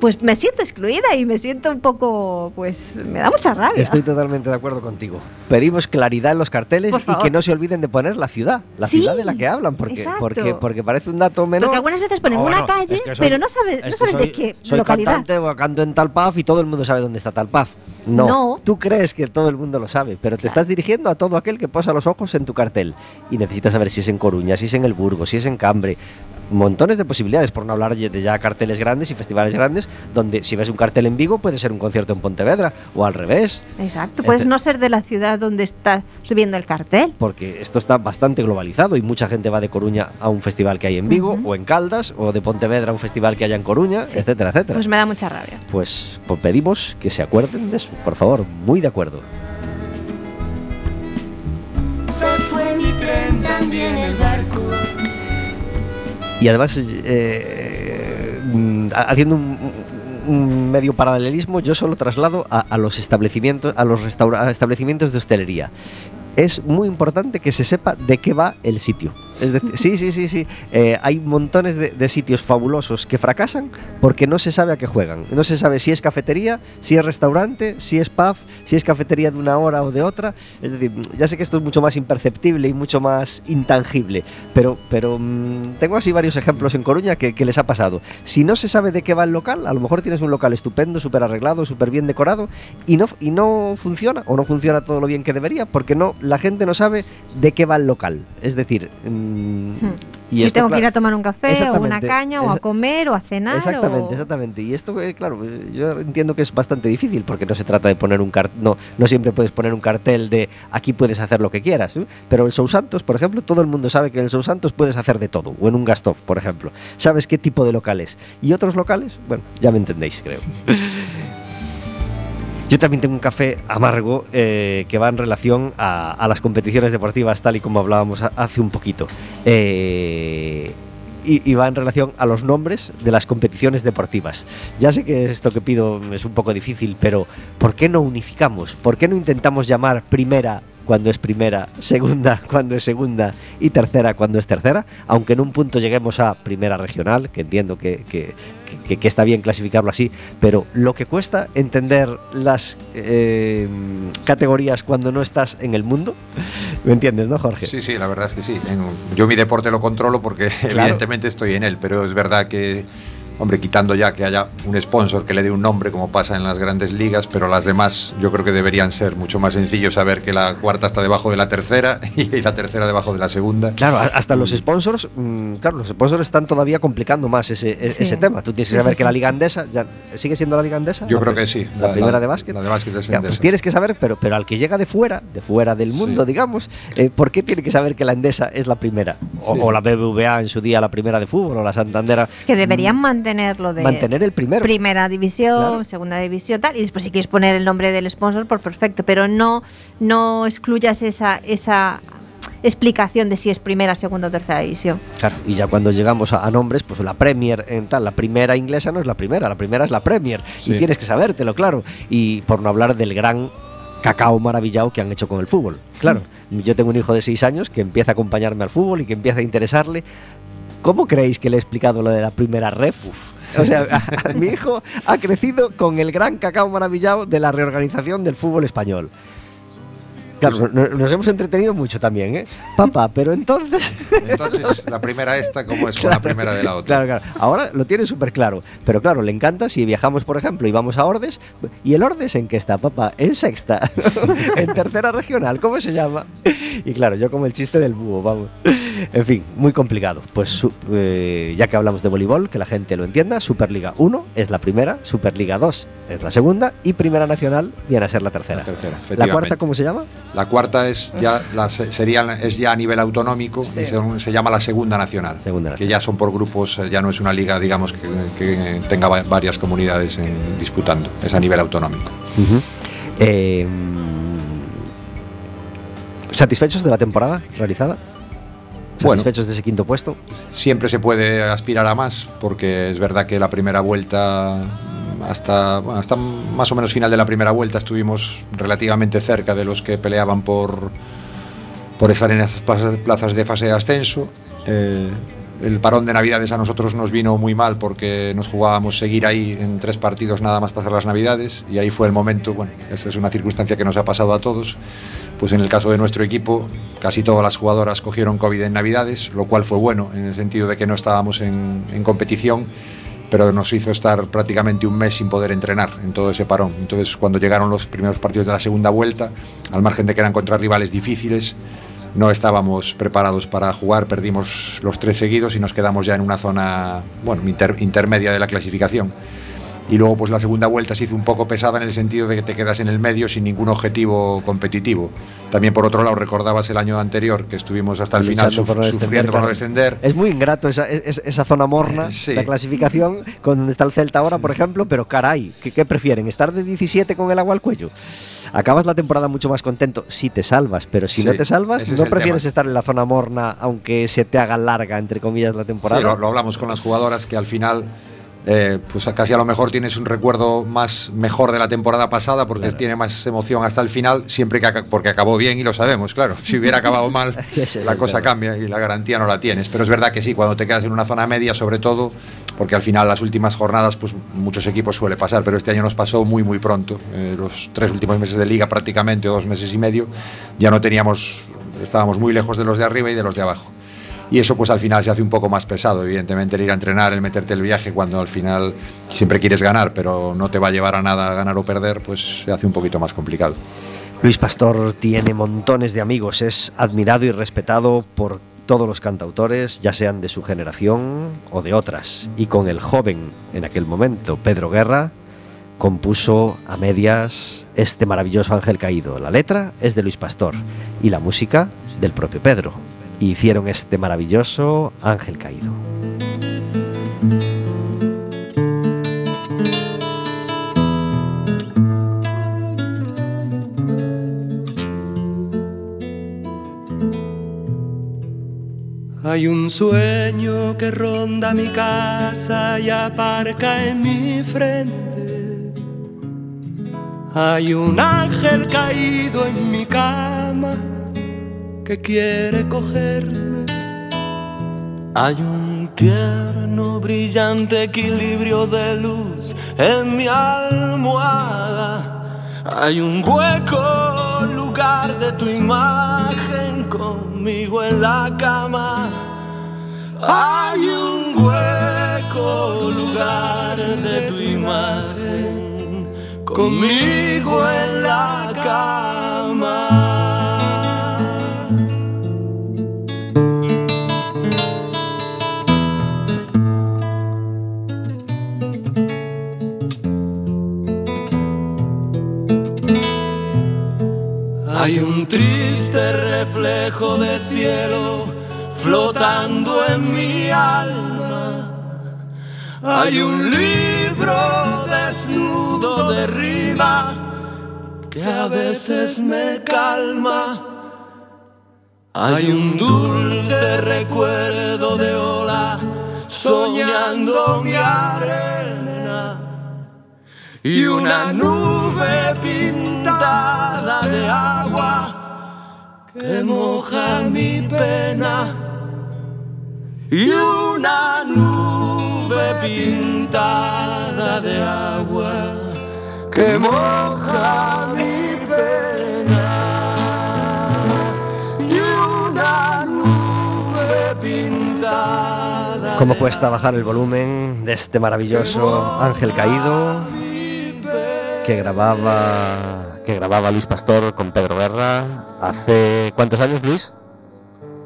pues me siento excluida y me siento un poco, pues me da mucha rabia. Estoy totalmente de acuerdo contigo. Pedimos claridad en los carteles y que no se olviden de poner la ciudad, la Sí, ciudad de la que hablan, porque, porque, porque parece un dato menor. Porque algunas veces ponen No, una no, calle, es que soy- pero no sabes, es no sabes soy- de qué soy localidad. cantante o canto en tal pub y todo el mundo sabe dónde está tal pub. No, No. tú crees que todo el mundo lo sabe, pero te estás dirigiendo a todo aquel que posa los ojos en tu cartel y necesitas saber si es en Coruña, si es en el Burgo, si es en Cambre. Montones de posibilidades, por no hablar de ya carteles grandes y festivales grandes, donde si ves un cartel en Vigo puede ser un concierto en Pontevedra o al revés. Exacto, puedes no ser de la ciudad donde estás subiendo el cartel. porque esto está bastante globalizado y mucha gente va de Coruña a un festival que hay en Vigo o en Caldas o de Pontevedra a un festival que haya en Coruña, etcétera, etcétera. Pues me da mucha rabia. Pues, pues pedimos que se acuerden de eso, por favor, muy de acuerdo. Se fue mi tren, también el barco. Y además, eh, ha- haciendo un, un medio paralelismo, yo solo traslado a, a los establecimientos, a los restaura- a establecimientos de hostelería. Es muy importante que se sepa de qué va el sitio. Es decir, sí, sí, sí, sí. Eh, hay montones de, sitios fabulosos que fracasan porque no se sabe a qué juegan. No se sabe si es cafetería, si es restaurante, si es pub, si es cafetería de una hora o de otra. Es decir, ya sé que esto es mucho más imperceptible y mucho más intangible, pero, pero mm, tengo así varios ejemplos en Coruña que, les ha pasado. Si no se sabe de qué va el local, a lo mejor tienes un local estupendo, súper arreglado, súper bien decorado y no, y no funciona o no funciona todo lo bien que debería porque no la gente no sabe de qué va el local. Es decir, mm, y si esto, tengo que ir a tomar un café o una caña o a comer o a cenar. Exactamente, o- exactamente. Y esto, eh, claro, eh, yo entiendo que es bastante difícil porque no se trata de poner un cartel, no, no siempre puedes poner un cartel de aquí puedes hacer lo que quieras. ¿eh? Pero el Show Santos, por ejemplo, todo el mundo sabe que en el Show Santos puedes hacer de todo. O en un Gastov, por ejemplo. Sabes qué tipo de locales. Y otros locales, bueno, ya me entendéis, creo. (laughs) Yo también tengo un café amargo eh, que va en relación a, las competiciones deportivas, tal y como hablábamos hace un poquito. Eh, y va en relación a los nombres de las competiciones deportivas. Ya sé que esto que pido es un poco difícil, pero ¿por qué no unificamos? ¿Por qué no intentamos llamar primera cuando es primera, segunda (laughs) cuando es segunda y tercera cuando es tercera? Aunque en un punto lleguemos a primera regional, que entiendo que, que- que- que está bien clasificarlo así, pero lo que cuesta entender las eh, categorías cuando no estás en el mundo, (laughs) ¿me entiendes, no, Jorge? Sí, sí, la verdad es que sí. Yo mi deporte lo controlo porque evidentemente estoy en él, pero es verdad que, hombre, quitando ya que haya un sponsor que le dé un nombre como pasa en las grandes ligas, pero las demás yo creo que deberían ser mucho más sencillos saber que la cuarta está debajo de la tercera (laughs) y la tercera debajo de la segunda. Claro, hasta los sponsors, mm, claro, los sponsors están todavía complicando más ese, e- Sí. ese tema. Tú tienes que saber que la. Liga Andesa, ya, ¿sigue siendo la Liga Andesa? Yo La creo que sí. La, primera de básquet. La de básquet es Ya, pues tienes que saber, pero, pero al que llega de fuera, de fuera del mundo, Sí. digamos, eh, ¿por qué tiene que saber que la Endesa es la primera? O, Sí. o la BBVA en su día la primera de fútbol, o la Santander. Que deberían mantenerlo de Mantener el primero. primera división, Claro. segunda división, tal. Y después si quieres poner el nombre del sponsor, por perfecto. Pero no, no excluyas esa, esa explicación de si es primera, segunda o tercera división. Claro, y ya cuando llegamos a, a nombres, pues la Premier en tal, la primera inglesa no es la primera, la primera es la Premier. Y Sí. tienes que sabértelo, claro. Y por no hablar del gran cacao maravillado que han hecho con el fútbol. Claro, yo tengo un hijo de seis años que empieza a acompañarme al fútbol y que empieza a interesarle. ¿Cómo creéis que le he explicado lo de la primera ref? (laughs) O sea, a- a mi hijo ha crecido con el gran cacao maravillado de la reorganización del fútbol español. Claro, no- nos hemos entretenido mucho también, ¿eh? Papá, pero entonces... Entonces, la primera esta, ¿cómo es con la primera de la otra? Claro, claro. Ahora lo tiene súper claro. Pero claro, le encanta si viajamos, por ejemplo, y vamos a Ordes. ¿Y el Ordes en qué está, papá? En sexta. (laughs) en tercera regional, ¿cómo se llama? Y claro, yo como el chiste del búho, vamos. En fin, muy complicado. Pues su- eh, ya que hablamos de voleibol, que la gente lo entienda, Superliga 1 es la primera, Superliga 2 es la segunda y Primera Nacional viene a ser la tercera. La tercera, ¿La efectivamente. cuarta cómo se llama? La cuarta es ya, la, sería, es ya a nivel autonómico y se, se llama la segunda nacional, Segunda que ya son por grupos, eh, ya no es una liga, digamos, que, que tenga va- varias comunidades en- disputando, es a nivel autonómico. Eh, ¿Satisfechos de la temporada realizada? Bueno. ¿Satisfechos de ese quinto puesto? Siempre se puede aspirar a más, porque es verdad que la primera vuelta, hasta, hasta más o menos final de la primera vuelta, estuvimos relativamente cerca de los que peleaban por, por estar en esas plazas, de fase de ascenso. Eh, el parón de Navidades a nosotros nos vino muy mal porque nos jugábamos seguir ahí en tres partidos nada más pasar las Navidades y ahí fue el momento, bueno, esa es una circunstancia que nos ha pasado a todos, pues en el caso de nuestro equipo casi todas las jugadoras cogieron COVID en Navidades, lo cual fue bueno en el sentido de que no estábamos en competición, pero nos hizo estar prácticamente un mes sin poder entrenar en todo ese parón. Entonces cuando llegaron los primeros partidos de la segunda vuelta, al margen de que eran contra rivales difíciles, no estábamos preparados para jugar, perdimos los tres seguidos y nos quedamos ya en una zona bueno, inter- intermedia de la clasificación. Y luego pues la segunda vuelta se hizo un poco pesada en el sentido de que te quedas en el medio sin ningún objetivo competitivo. También por otro lado recordabas el año anterior que estuvimos hasta el final suf- no sufriendo por no descender. Es muy ingrato esa, es- esa zona morna, Sí. la clasificación, con donde está el Celta ahora, por ejemplo, pero caray, ¿qué, qué prefieren? ¿Estar de 17 con el agua al cuello? Acabas la temporada mucho más contento si te salvas, pero si Sí, no te salvas, es ¿no prefieres tema. estar en la zona morna aunque se te haga larga, entre comillas, la temporada? Sí, lo, lo hablamos con las jugadoras que al final, eh, pues casi a lo mejor tienes un recuerdo más mejor de la temporada pasada porque tiene más emoción hasta el final, siempre que porque acabó bien y lo sabemos, claro. Si hubiera acabado mal, (laughs) la cosa cambia y la garantía no la tienes. Pero es verdad que sí, cuando te quedas en una zona media, sobre todo, porque al final las últimas jornadas, pues muchos equipos suele pasar, pero este año nos pasó muy muy pronto. Eh, los tres últimos meses de liga prácticamente, o dos meses y medio, ya no teníamos, estábamos muy lejos de los de arriba y de los de abajo. Y eso pues al final se hace un poco más pesado, evidentemente el ir a entrenar, el meterte el viaje cuando al final siempre quieres ganar, pero no te va a llevar a nada ganar o perder, pues se hace un poquito más complicado. Luis Pastor tiene montones de amigos, es admirado y respetado por todos los cantautores, ya sean de su generación o de otras. Y con el joven, en aquel momento, Pedro Guerra, compuso a medias este maravilloso Ángel Caído. La letra es de Luis Pastor y la música del propio Pedro. Hicieron este maravilloso Ángel Caído. Hay un sueño que ronda mi casa y aparca en mi frente. Hay un ángel caído en mi cama que quiere cogerme. Hay un tierno, brillante equilibrio de luz en mi almohada. Hay un hueco lugar de tu imagen conmigo en la cama. Hay un hueco lugar de tu imagen conmigo en la cama. Hay un libro desnudo de rima que a veces me calma. Hay un dulce recuerdo de ola soñando mi arena y una nube pintada de agua que moja mi pena y una nube nube pintada de agua que moja mi pena y una nube pintada. ¿Cómo cuesta bajar el volumen de este maravilloso ángel caído que grababa que grababa Luis Pastor con Pedro Guerra hace cuántos años Luis?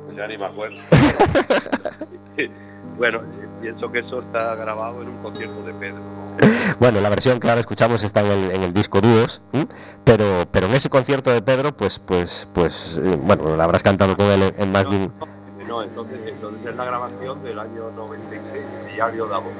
Pues ya ni me acuerdo. (laughs) bueno, pienso que eso está grabado en un concierto de Pedro. (laughs) Bueno, la versión que ahora escuchamos está en el, en el disco Dúos, pero pero en ese concierto de Pedro, pues pues pues eh, bueno, la habrás cantado con él en, más de un No, entonces, entonces es la grabación del año 96, Diario de Abordo.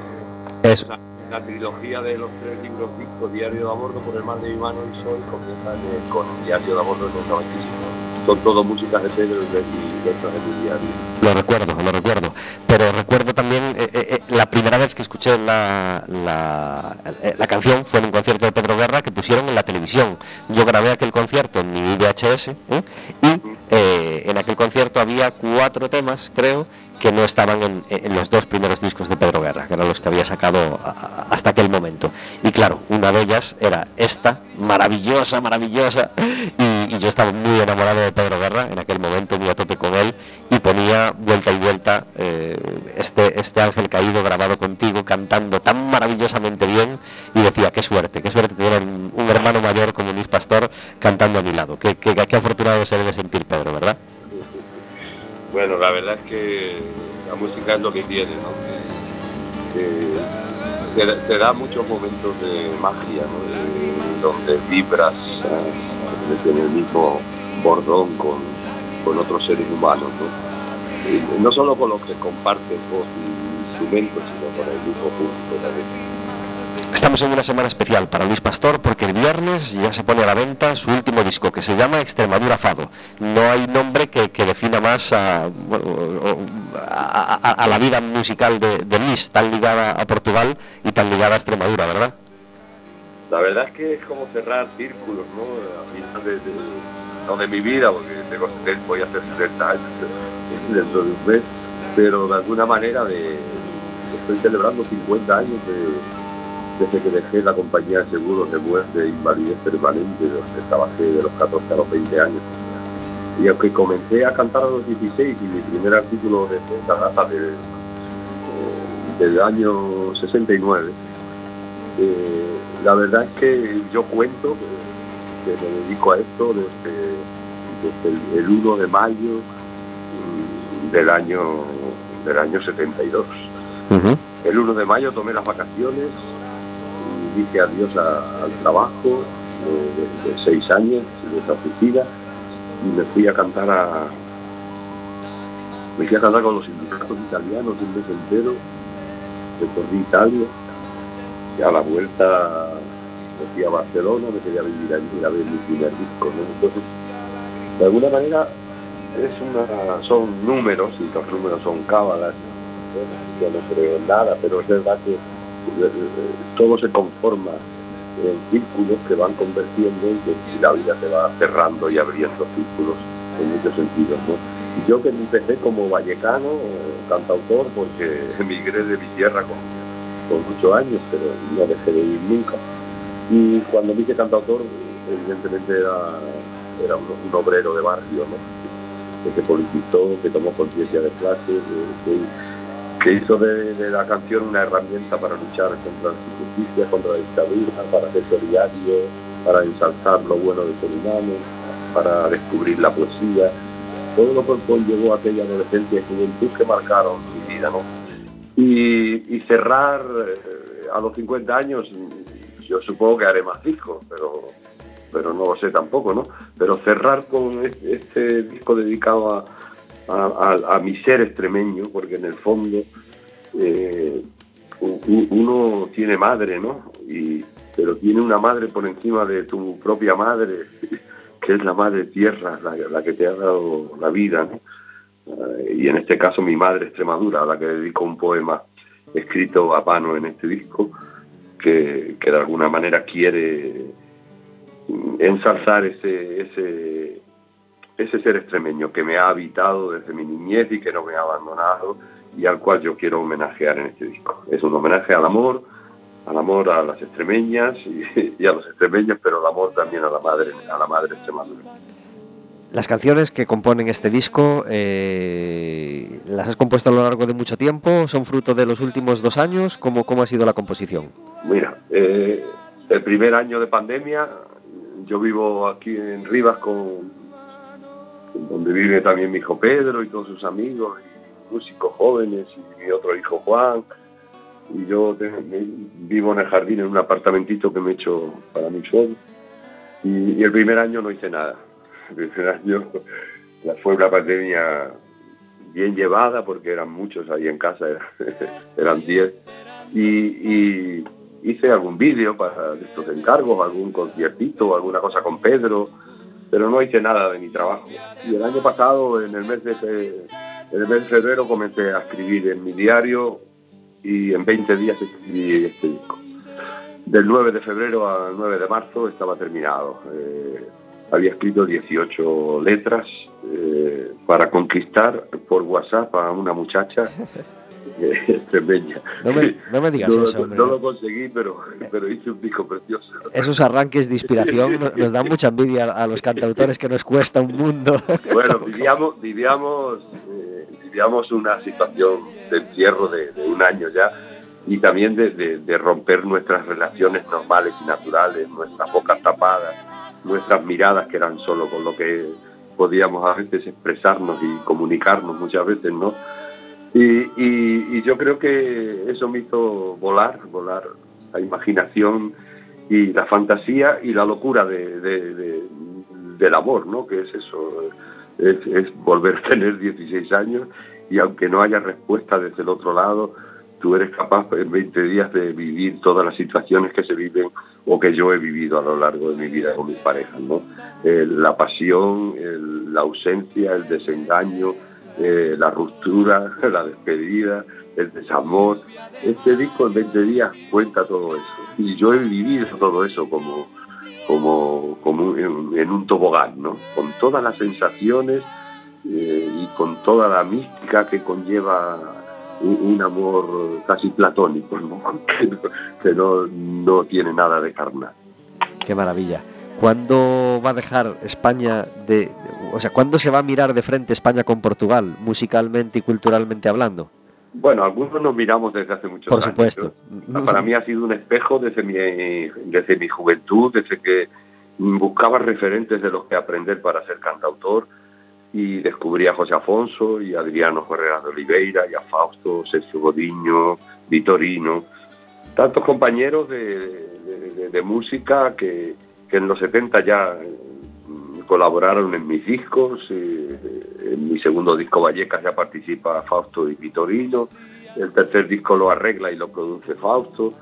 Eso. La, la trilogía de los tres libros discos, Diario de Abordo, por el mal de mi mano y Sol, comienza en- con el Diario de Abordo del 95. Son todo músicas de Pedro y letras de mi diario. Lo recuerdo, lo recuerdo. Pero recuerdo también eh, eh, eh, la primera vez que escuché la, la, canción fue en un concierto de Pedro Guerra que pusieron en la televisión. Yo grabé aquel concierto en mi VHS y en aquel concierto había cuatro temas, creo, que no estaban en, los dos primeros discos de Pedro Guerra, que eran los que había sacado hasta aquel momento. Y claro, una de ellas era esta, maravillosa, maravillosa, y yo estaba muy enamorado de Pedro Guerra en aquel momento, muy a tope con él, y ponía vuelta y vuelta eh, este, este ángel caído grabado contigo, cantando tan maravillosamente bien, y decía, qué suerte, qué suerte tener un, hermano mayor como Luis Pastor cantando a mi lado. Qué, qué, qué afortunado se debe sentir Pedro, ¿verdad? Bueno, la verdad es que la música es lo que tiene, ¿no? Que, te, da muchos momentos de magia, ¿no? De- donde vibras en el mismo bordón con, con otros seres humanos, ¿no? Y no solo con los que compartes voz y instrumentos, sino con el mismo pulso también. Estamos en una semana especial para Luis Pastor porque el viernes ya se pone a la venta su último disco que se llama Extremadura Fado. No hay nombre que, que defina más a, bueno, a- a- a la vida musical de, de Luis, tan ligada a Portugal y tan ligada a Extremadura, ¿verdad? La verdad es que es como cerrar círculos, ¿no? A final de, de- de mi vida, porque tengo 70, voy a hacer 70 años (laughs) dentro de un mes, pero de alguna manera de, estoy celebrando 50 años de- desde que dejé la compañía de seguros de muerte invalidez permanente, donde trabajé de los 14 a los 20 años. Y aunque comencé a cantar a los 16 y mi primer artículo de data de- eh, del año 69, eh, la verdad es que yo cuento que, que me dedico a esto desde, desde el, el 1 de mayo mm, del año del año 72. El 1 de mayo tomé las vacaciones y dije adiós a- al trabajo de, de- de seis años de esa oficina y me fui a cantar a me fui a cantar con los sindicatos italianos un mes entero recorrí Italia a la vuelta me a Barcelona, me quería vivir allí ver mi primer disco, ¿no? Entonces, de alguna manera, son números, y los números son cábalas, bueno, yo no creo en nada, pero es verdad que eh, eh, todo se conforma en círculos que van convirtiendo en que y la vida se va cerrando y abriendo círculos en muchos sentidos, ¿no? Yo que empecé como vallecano, eh, cantautor, porque (laughs) emigré de mi tierra con con muchos años, pero no dejé de ir nunca. Y cuando dije cantautor, evidentemente era, era un, obrero de barrio, ¿no? que se politizó, que tomó conciencia de clase, que, hizo de, de la canción una herramienta para luchar contra la injusticia, contra la dictadura, para ser solidario, para ensalzar lo bueno del ser humano, para descubrir la poesía. Todo lo que conllevó aquella adolescencia y juventud que marcaron mi vida, ¿no? Y, cerrar eh, a los 50 años, yo supongo que haré más discos, pero, pero no lo sé tampoco, ¿no? Pero cerrar con este, disco dedicado a, a- a- a mi ser extremeño, porque en el fondo eh, uno tiene madre, ¿no? Y, pero tiene una madre por encima de tu propia madre, (laughs) que es la madre tierra, la, la que te ha dado la vida, ¿no? Y en este caso mi madre Extremadura, a la que dedico un poema escrito a mano en este disco, que, que de alguna manera quiere ensalzar ese, ese, ese ser extremeño que me ha habitado desde mi niñez y que no me ha abandonado y al cual yo quiero homenajear en este disco. Es un homenaje al amor, al amor a las extremeñas y, (laughs) y a los extremeños, pero el amor también a la madre, a la madre Extremadura. Las canciones que componen este disco, eh, ¿las has compuesto a lo largo de mucho tiempo? ¿Son fruto de los últimos dos años? ¿Cómo, cómo ha sido la composición? Mira, eh, el primer año de pandemia, yo vivo aquí en Rivas con donde vive también mi hijo Pedro y todos sus amigos, y músicos jóvenes, y mi otro hijo Juan. Y yo vivo en el jardín en un apartamentito que me he hecho para mí solo. Y el primer año no hice nada. Año fue una pandemia bien llevada porque eran muchos ahí en casa, era- (laughs) eran 10. Y, hice algún vídeo para estos encargos, algún conciertito, alguna cosa con Pedro, pero no hice nada de mi trabajo. Y el año pasado, en el mes de, fe- en el mes de febrero, comencé a escribir en mi diario y en 20 días escribí este disco. Del 9 de febrero al 9 de marzo estaba terminado. Eh, había escrito 18 letras eh, para conquistar por WhatsApp a una muchacha (laughs) eh, extremeña. No me, no me digas No, eso, no- lo conseguí, pero, pero hice un disco precioso. Esos arranques de inspiración no- nos dan mucha envidia a los cantautores que nos cuesta un mundo. (laughs) Bueno, vivíamos, vivíamos, eh, vivíamos una situación de encierro de, de un año ya y también de, de- de romper nuestras relaciones normales y naturales, nuestras bocas tapadas, nuestras miradas que eran solo con lo que podíamos a veces expresarnos y comunicarnos muchas veces, ¿no? Y, y- yo creo que eso me hizo volar, volar la imaginación y la fantasía y la locura de, de- de- del amor, ¿no? Que es eso, es, es volver a tener 16 años y aunque no haya respuesta desde el otro lado, tú eres capaz en 20 días de vivir todas las situaciones que se viven o que yo he vivido a lo largo de mi vida con mis parejas, ¿no? Eh, la pasión, la ausencia, el desengaño, eh, la ruptura, (laughs) la despedida, el desamor. Este disco en 20 días cuenta todo eso. Y yo he vivido todo eso como, como, como en, en un tobogán, ¿no? Con todas las sensaciones eh, y con toda la mística que conlleva un, amor casi platónico, ¿no? (laughs) Que, no- no, tiene nada de carnal. Qué maravilla. ¿Cuándo va a dejar España de, o sea, cuándo se va a mirar de frente España con Portugal, musicalmente y culturalmente hablando? Bueno, algunos nos miramos desde hace muchos Por años. supuesto. Para mí ha sido un espejo desde mi, desde mi juventud, desde que buscaba referentes de los que aprender para ser cantautor y descubrí a José Afonso y Adriano Herrera de Oliveira y a Fausto, Sergio Godiño, Vitorino, tantos compañeros de, música que, en los 70 ya mm, colaboraron en mis discos, eh, en mi segundo disco Vallecas ya participa Fausto y Vitorino, el tercer disco lo arregla y lo produce Fausto,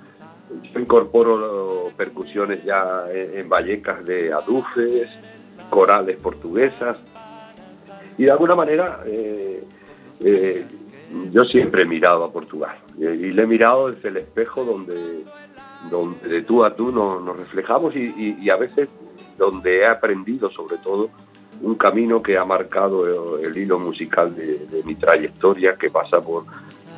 yo incorporo percusiones ya en Vallecas de adufes, corales portuguesas, y de alguna manera eh, eh, yo siempre he mirado a Portugal y, y le he mirado desde el espejo donde, donde de tú a tú nos, nos reflejamos y, a veces donde he aprendido sobre todo un camino que ha marcado el, hilo musical de, mi trayectoria que pasa por,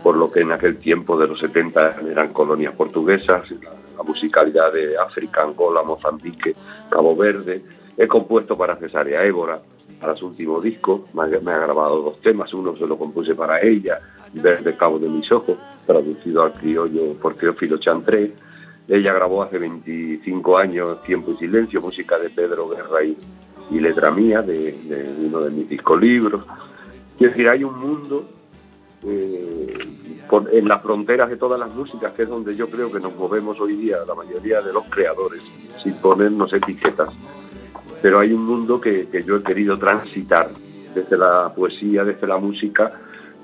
por lo que en aquel tiempo de los 70 eran colonias portuguesas, la, la musicalidad de África, Angola, Mozambique, Cabo Verde. He compuesto para Cesárea Évora, para su último disco, me ha, grabado dos temas, uno se lo compuse para ella, Verde Cabo de mis ojos, traducido al criollo por Teófilo Chantré. Ella grabó hace 25 años Tiempo y Silencio, música de Pedro Guerra y, letra mía, de, uno de mis discolibros. Quiero decir, hay un mundo eh, por- en las fronteras de todas las músicas, que es donde yo creo que nos movemos hoy día, la mayoría de los creadores, sin ponernos etiquetas. Pero hay un mundo que, que yo he querido transitar desde la poesía, desde la música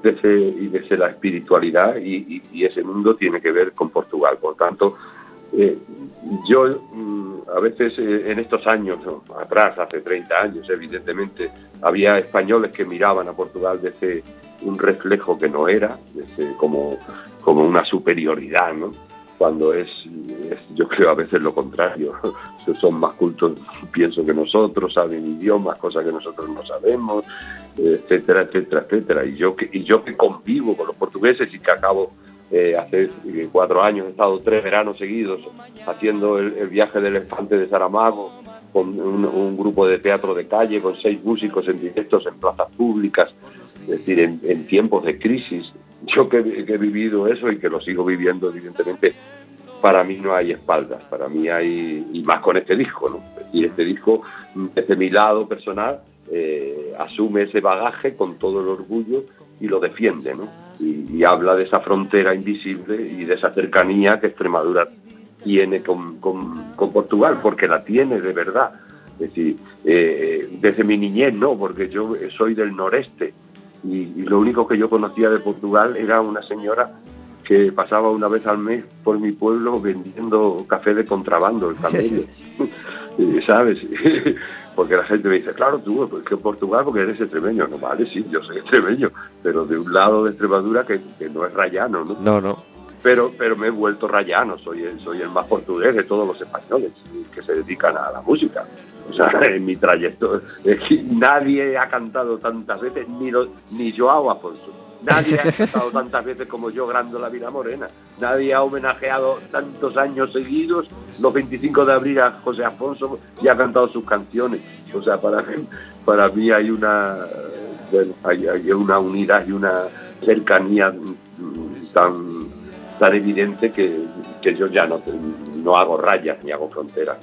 desde, y desde la espiritualidad, y, ese mundo tiene que ver con Portugal. Por tanto, eh, yo mm, a veces eh, en estos años, atrás, hace 30 años, evidentemente, había españoles que miraban a Portugal desde un reflejo que no era, desde como, como una superioridad, ¿no? cuando es, yo creo a veces lo contrario, (laughs) son más cultos, pienso que nosotros, saben idiomas, cosas que nosotros no sabemos, etcétera, etcétera, etcétera. Y yo que, y yo que convivo con los portugueses y que acabo eh, hace eh, cuatro años, he estado tres veranos seguidos haciendo el, viaje del elefante de Saramago con un, grupo de teatro de calle, con seis músicos en directos en plazas públicas, es decir, en, tiempos de crisis. Yo que he vivido eso y que lo sigo viviendo, evidentemente, para mí no hay espaldas, para mí hay, y más con este disco, ¿no? Y este disco, desde mi lado personal, eh, asume ese bagaje con todo el orgullo y lo defiende, ¿no? Y, habla de esa frontera invisible y de esa cercanía que Extremadura tiene con, con- Portugal, porque la tiene de verdad. Es decir, eh, desde mi niñez, ¿no? Porque yo soy del noreste y lo único que yo conocía de Portugal era una señora que pasaba una vez al mes por mi pueblo vendiendo café de contrabando, el camello. (laughs) Eh, ¿Sabes? (laughs) porque la gente me dice, claro, tú, pues que Portugal, porque eres extremeño. No, vale, sí, yo soy extremeño, pero de un lado de Extremadura que, que no es rayano, ¿no? No, no. Pero, pero me he vuelto rayano, soy el, soy el más portugués de todos los españoles que se dedican a la música. O sea, (laughs) en mi trayecto, es que nadie ha cantado tantas veces, ni, lo- ni Joao Afonso. Nadie ha cantado tantas veces como yo, Grando la Vida Morena. Nadie ha homenajeado tantos años seguidos los 25 de abril a José Afonso y ha cantado sus canciones. O sea, para mí, para mí hay una, hay, una unidad y una cercanía tan, tan evidente que, que yo ya no, no hago rayas ni hago fronteras.